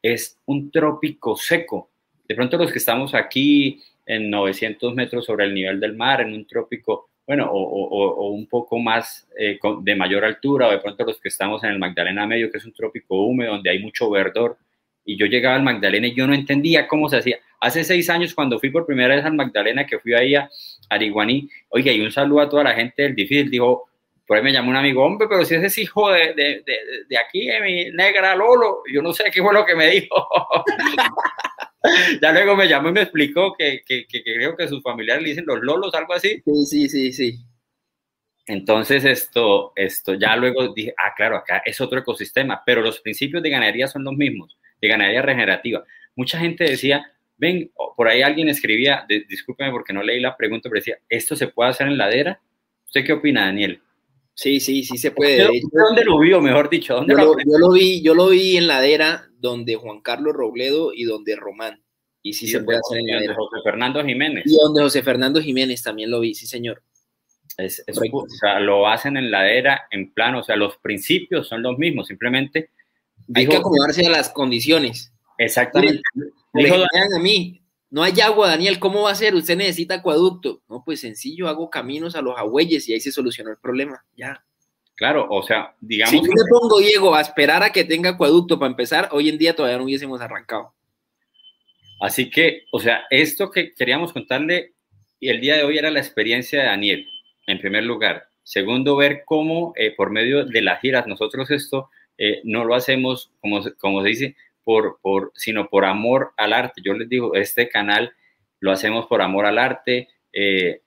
es un trópico seco. De pronto los que estamos aquí en 900 metros sobre el nivel del mar, en un trópico, bueno, o, un poco más eh, de mayor altura, o de pronto los que estamos en el Magdalena Medio, que es un trópico húmedo, donde hay mucho verdor, y yo llegaba al Magdalena y yo no entendía cómo se hacía. Hace seis años, cuando fui por primera vez al Magdalena, que fui ahí a Ariguaní, oiga, y un saludo a toda la gente del difícil, dijo, por ahí me llamó un amigo, hombre, pero si ese es hijo de, de, de, aquí, de mi negra Lolo, yo no sé qué fue lo que me dijo. ya luego me llamó y me explicó que, que, que, creo que sus familiares le dicen los Lolos, algo así. Sí, sí, sí, sí. Entonces, esto, esto, ya luego dije, ah, claro, acá es otro ecosistema, pero los principios de ganadería son los mismos, de ganadería regenerativa. Mucha gente decía, ven, por ahí alguien escribía, discúlpeme porque no leí la pregunta, pero decía, ¿esto se puede hacer en ladera? ¿Usted qué opina, Daniel? Sí, sí, sí se puede. ¿Dónde lo vio, mejor dicho? ¿dónde yo, lo, vi, yo lo vi en ladera donde Juan Carlos Robledo y donde Román. Y sí se puede hacer en ladera. José Fernando Jiménez. Y donde José Fernando Jiménez también lo vi, sí, señor. Es, o sea, lo hacen en ladera, en plano, o sea, los principios son los mismos, simplemente... Hay que acomodarse a las condiciones. Exactamente. dijo, a mí, no hay agua, Daniel, ¿cómo va a ser? Usted necesita acueducto. No, pues sencillo, hago caminos a los agüeyes y ahí se solucionó el problema, ya. Claro, o sea, digamos... Si yo me pongo, Diego, a esperar a que tenga acueducto para empezar, hoy en día todavía no hubiésemos arrancado. Así que, o sea, esto que queríamos contarle y el día de hoy era la experiencia de Daniel, en primer lugar. Segundo, ver cómo eh, por medio de las giras nosotros esto eh, no lo hacemos, como, como se dice, por, por, sino por amor al arte. Yo les digo, este canal lo hacemos por amor al arte. Eh,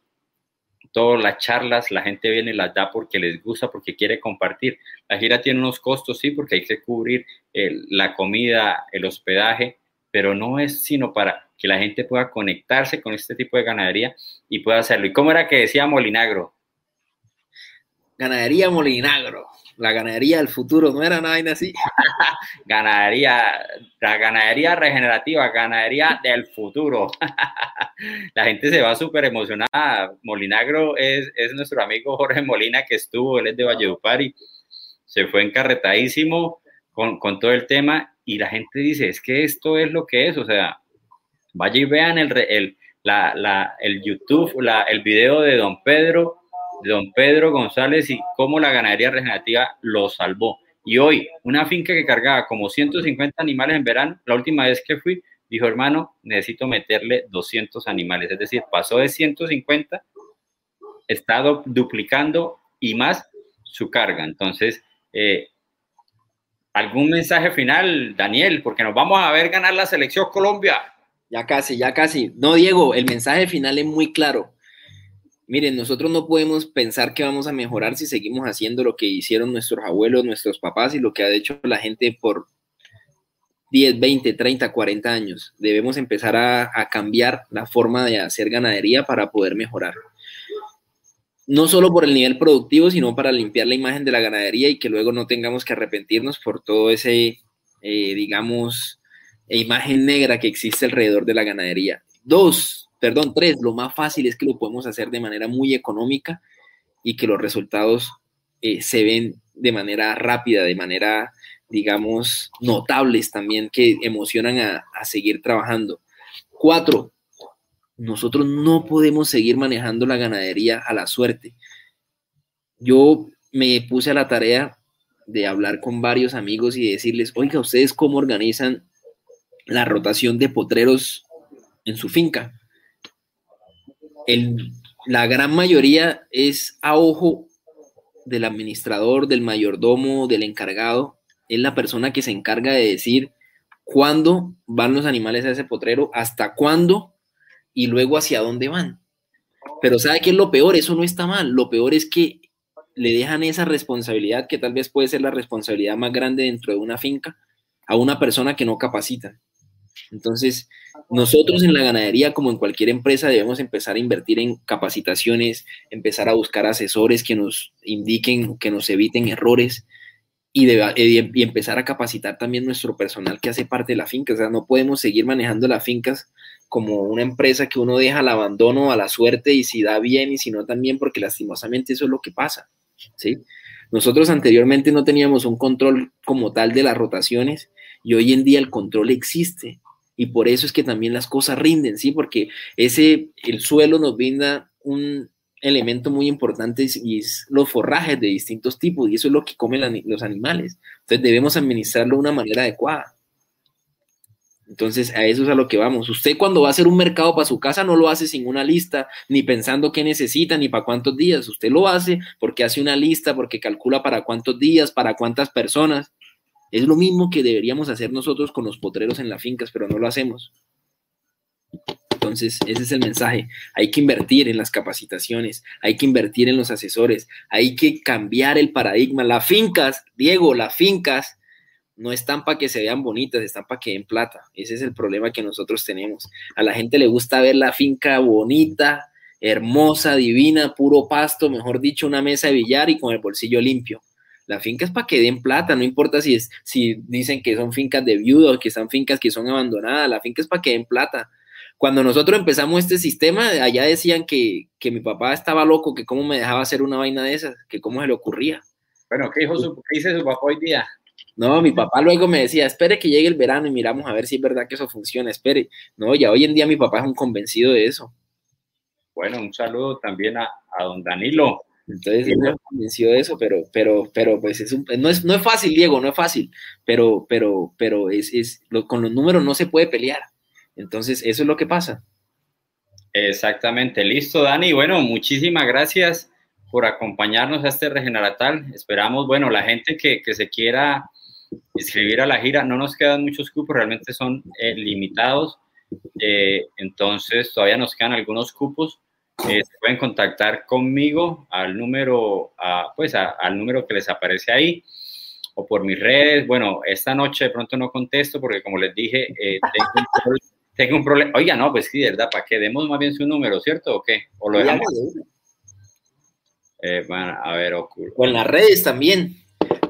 todas las charlas, la gente viene y las da porque les gusta, porque quiere compartir. La gira tiene unos costos, sí, porque hay que cubrir la comida, el hospedaje, pero no es sino para que la gente pueda conectarse con este tipo de ganadería y pueda hacerlo. ¿Y cómo era que decía Molinagro? Ganadería Molinagro la ganadería del futuro, ¿no era nada así? ganadería, la ganadería regenerativa, ganadería del futuro. la gente se va súper emocionada. Molinagro es, es, nuestro amigo Jorge Molina que estuvo, él es de Valledupar y se fue encarretadísimo con, con todo el tema y la gente dice, es que esto es lo que es, o sea, vaya y vean el, el, la, la, el YouTube, la, el video de Don Pedro don Pedro González y cómo la ganadería regenerativa lo salvó. Y hoy, una finca que cargaba como 150 animales en verano, la última vez que fui, dijo, hermano, necesito meterle 200 animales. Es decir, pasó de 150, está duplicando y más su carga. Entonces, eh, ¿algún mensaje final, Daniel? Porque nos vamos a ver ganar la selección Colombia. Ya casi, ya casi. No, Diego, el mensaje final es muy claro. Miren, nosotros no podemos pensar que vamos a mejorar si seguimos haciendo lo que hicieron nuestros abuelos, nuestros papás y lo que ha hecho la gente por 10, 20, 30, 40 años. Debemos empezar a, cambiar la forma de hacer ganadería para poder mejorar. No solo por el nivel productivo, sino para limpiar la imagen de la ganadería y que luego no tengamos que arrepentirnos por todo ese, eh, digamos, imagen negra que existe alrededor de la ganadería. Dos, perdón, tres, lo más fácil es que lo podemos hacer de manera muy económica y que los resultados eh, se ven de manera rápida, de manera, digamos, notables también, que emocionan a, a seguir trabajando. Cuatro, nosotros no podemos seguir manejando la ganadería a la suerte. Yo me puse a la tarea de hablar con varios amigos y decirles, oiga, ¿ustedes cómo organizan la rotación de potreros en su finca? La gran mayoría es a ojo del administrador, del mayordomo, del encargado. Es la persona que se encarga de decir cuándo van los animales a ese potrero, hasta cuándo y luego hacia dónde van. Pero ¿sabe qué es lo peor? Eso no está mal. Lo peor es que le dejan esa responsabilidad, que tal vez puede ser la responsabilidad más grande dentro de una finca, a una persona que no capacita. Entonces, nosotros en la ganadería, como en cualquier empresa, debemos empezar a invertir en capacitaciones, empezar a buscar asesores que nos indiquen, que nos eviten errores y, empezar a capacitar también nuestro personal que hace parte de la finca. O sea, no podemos seguir manejando las fincas como una empresa que uno deja al abandono, a la suerte, y si da bien y si no también, porque lastimosamente eso es lo que pasa, ¿sí? Nosotros anteriormente no teníamos un control como tal de las rotaciones y hoy en día el control existe y por eso es que también las cosas rinden, ¿sí? Porque ese, el suelo nos brinda un elemento muy importante y es los forrajes de distintos tipos y eso es lo que comen los animales. Entonces debemos administrarlo de una manera adecuada. Entonces, a eso es a lo que vamos. Usted cuando va a hacer un mercado para su casa no lo hace sin una lista, ni pensando qué necesita, ni para cuántos días. Usted lo hace porque hace una lista, porque calcula para cuántos días, para cuántas personas. Es lo mismo que deberíamos hacer nosotros con los potreros en las fincas, pero no lo hacemos. Entonces, ese es el mensaje. Hay que invertir en las capacitaciones, hay que invertir en los asesores, hay que cambiar el paradigma. Las fincas, Diego, las fincas no están para que se vean bonitas, están para que den plata. Ese es el problema que nosotros tenemos. A la gente le gusta ver la finca bonita, hermosa, divina, puro pasto, mejor dicho, una mesa de billar y con el bolsillo limpio. La finca es para que den plata, no importa si, es, si dicen que son fincas de viudos, que son fincas que son abandonadas, la finca es para que den plata. Cuando nosotros empezamos este sistema, allá decían que, que mi papá estaba loco, que cómo me dejaba hacer una vaina de esas, que cómo se le ocurría. Bueno, ¿qué, dijo su, qué dice su papá hoy día? No, mi papá luego me decía, espere que llegue el verano y miramos a ver si es verdad que eso funciona, espere. No, ya hoy en día mi papá es un convencido de eso. Bueno, un saludo también a, a don Danilo. Entonces, me convenció de eso, pero, pero, pero, pues es un, no, es, no es fácil, Diego, no es fácil, pero, pero, pero es, es lo, con los números no se puede pelear. Entonces, eso es lo que pasa. Exactamente, listo, Dani. Bueno, muchísimas gracias por acompañarnos a este Regeneratal. Esperamos, bueno, la gente que, que se quiera inscribir a la gira. No nos quedan muchos cupos, realmente son eh, limitados. Eh, entonces, todavía nos quedan algunos cupos. Eh, se pueden contactar conmigo al número, a, pues al número que les aparece ahí o por mis redes. Bueno, esta noche de pronto no contesto porque como les dije, tengo, un, tengo, un, problema. Oiga, no, pues sí, de verdad, ¿para qué? Demos más bien su número, ¿cierto? ¿O qué? ¿O lo dejamos? bueno, a ver, ocurre. O en las redes también.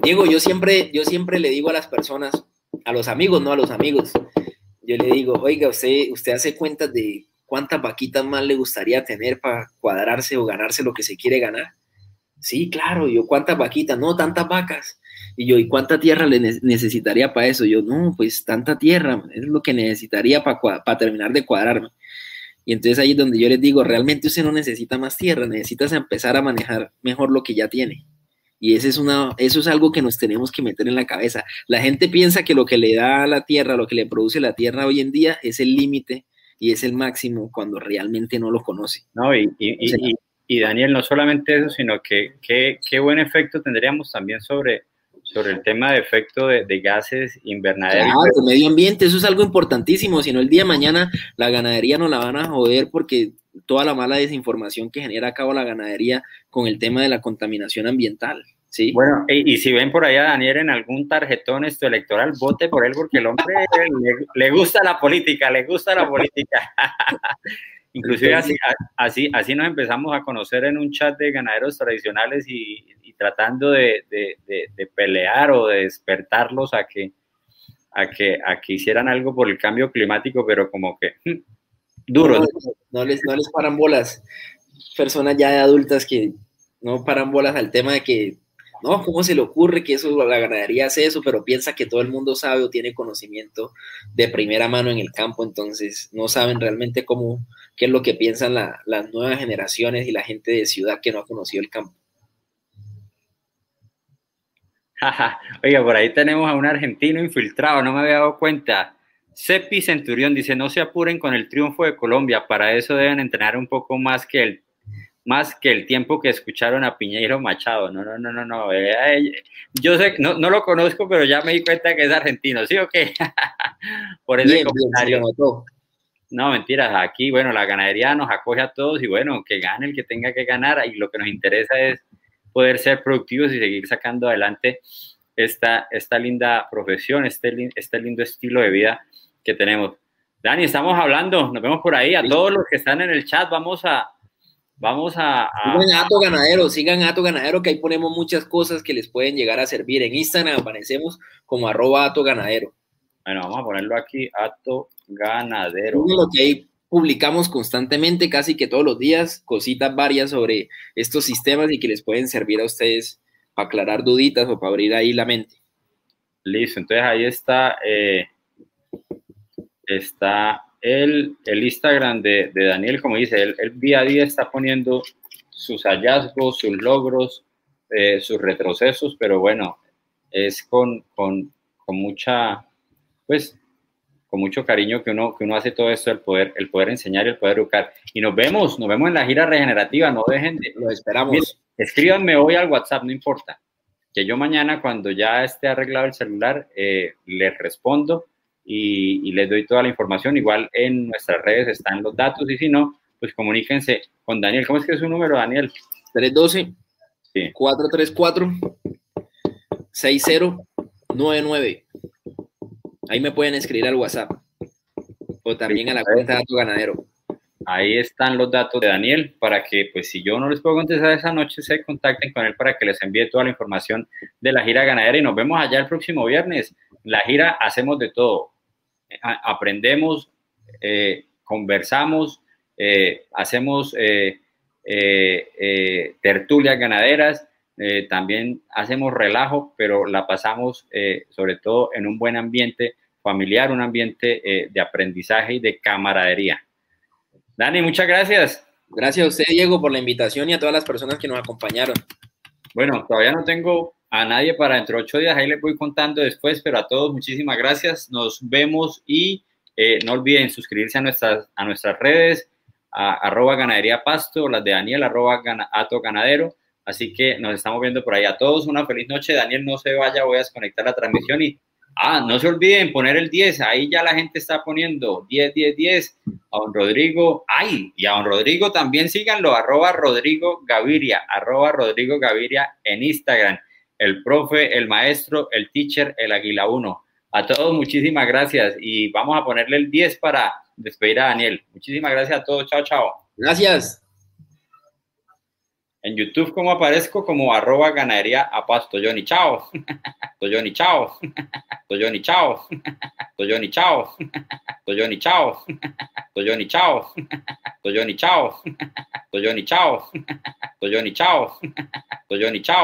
Diego, yo siempre, yo siempre le digo a las personas, a los amigos, no a los amigos, yo le digo, oiga, usted, usted hace cuentas de cuántas vaquitas más le gustaría tener para cuadrarse o ganarse lo que se quiere ganar. Sí, claro, yo cuántas vaquitas, no, tantas vacas. Y yo, ¿y cuánta tierra le necesitaría para eso? Yo, no, pues tanta tierra, es lo que necesitaría para terminar de cuadrarme. Y entonces ahí es donde yo les digo, realmente usted no necesita más tierra, necesitas empezar a manejar mejor lo que ya tiene. Y ese es una, eso es algo que nos tenemos que meter en la cabeza. La gente piensa que lo que le da a la tierra, lo que le produce la tierra hoy en día es el límite y es el máximo cuando realmente no lo conoce. No, y, y, y, Daniel, no solamente eso, sino que qué buen efecto tendríamos también sobre, sobre el tema de efecto de, de gases invernaderos. Claro, el medio ambiente, eso es algo importantísimo, si no el día de mañana la ganadería no la van a joder porque toda la mala desinformación que genera a cabo la ganadería con el tema de la contaminación ambiental. ¿Sí? Bueno, y, si ven por allá Daniel en algún tarjetón esto electoral, vote por él porque el hombre le, gusta la política, le gusta la política. Inclusive así, así, así nos empezamos a conocer en un chat de ganaderos tradicionales y, tratando de, de, pelear o de despertarlos a que, a, que, a que hicieran algo por el cambio climático, pero como que hmm, duro. No, les, no les paran bolas. Personas ya adultas que no paran bolas al tema de que, no, ¿cómo se le ocurre que eso, la ganadería hace eso? Pero piensa que todo el mundo sabe o tiene conocimiento de primera mano en el campo, entonces no saben realmente cómo, qué es lo que piensan las nuevas generaciones y la gente de ciudad que no ha conocido el campo. Oiga, por ahí tenemos a un argentino infiltrado, no me había dado cuenta. Cepi Centurión dice, no se apuren con el triunfo de Colombia, para eso deben entrenar un poco más que el, más que el tiempo que escucharon a Piñeiro Machado. No, no, no, no, no. Eh, yo sé, no, no lo conozco, pero ya me di cuenta que es argentino, ¿sí o qué? por ese comentario. no, mentiras, aquí, bueno, la ganadería nos acoge a todos y bueno, que gane el que tenga que ganar y lo que nos interesa es poder ser productivos y seguir sacando adelante esta, esta linda profesión, este, este lindo estilo de vida que tenemos. Dani, estamos hablando, nos vemos por ahí. A todos los que están en el chat, vamos a. Vamos a, Sigan Ato Ganadero, sigan Ato Ganadero, que ahí ponemos muchas cosas que les pueden llegar a servir. En Instagram aparecemos como arroba Ato Ganadero. Bueno, vamos a ponerlo aquí, Ato Ganadero. Lo que ahí publicamos constantemente, casi que todos los días, cositas varias sobre estos sistemas y que les pueden servir a ustedes para aclarar duditas o para abrir ahí la mente. Listo, entonces ahí está, eh, está el, el Instagram de, de, Daniel, como dice, él, él, día a día está poniendo sus hallazgos, sus logros, eh, sus retrocesos, pero bueno, es con, con, con, mucha, pues, con mucho cariño que uno, que uno hace todo esto, el poder, el poder enseñar y el poder educar. Y nos vemos, nos vemos en la gira regenerativa, no dejen de... Lo esperamos. Miren, escríbanme hoy al WhatsApp, no importa, que yo mañana cuando ya esté arreglado el celular, eh, les respondo y, y, les doy toda la información. Igual en nuestras redes están los datos y si no, pues comuníquense con Daniel. ¿Cómo es que es su número, Daniel? 312 sí. 434 6099. Ahí me pueden escribir al WhatsApp o también a la cuenta de Dato Ganadero. Ahí están los datos de Daniel para que, pues, si yo no les puedo contestar esa noche, se contacten con él para que les envíe toda la información de la gira ganadera y nos vemos allá el próximo viernes. La gira hacemos de todo. Aprendemos, eh, conversamos, eh, hacemos eh, tertulias ganaderas, también hacemos relajo, pero la pasamos sobre todo en un buen ambiente familiar, un ambiente de aprendizaje y de camaradería. Dani, muchas gracias. Gracias a usted, Diego, por la invitación y a todas las personas que nos acompañaron. Bueno, todavía no tengo a nadie para dentro de ocho días, ahí les voy contando después, pero a todos muchísimas gracias, nos vemos y eh, no olviden suscribirse a nuestras, a nuestras redes, a, arroba ganadería pasto, las de Daniel, arroba gana, ganadero, así que nos estamos viendo por ahí. A todos una feliz noche, Daniel, no se vaya, voy a desconectar la transmisión y Ah, no se olviden poner el 10, ahí ya la gente está poniendo 10, 10, 10. A don Rodrigo, ay, y a don Rodrigo también síganlo, arroba Rodrigo Gaviria, arroba Rodrigo Gaviria en Instagram. El profe, el maestro, el teacher, el Águila 1. A todos muchísimas gracias y vamos a ponerle el 10 para despedir a Daniel. Muchísimas gracias a todos, chao, chao. Gracias. En YouTube, como aparezco? Como arroba ganadería a pasto. Johnny, chao. Toyoni, chao. Toyoni, chao. Toyoni, chao. Toyoni, chao. Toyoni, chao. Toyoni, chao. Toyoni, chao. Toyoni, chao. Toyoni, chao.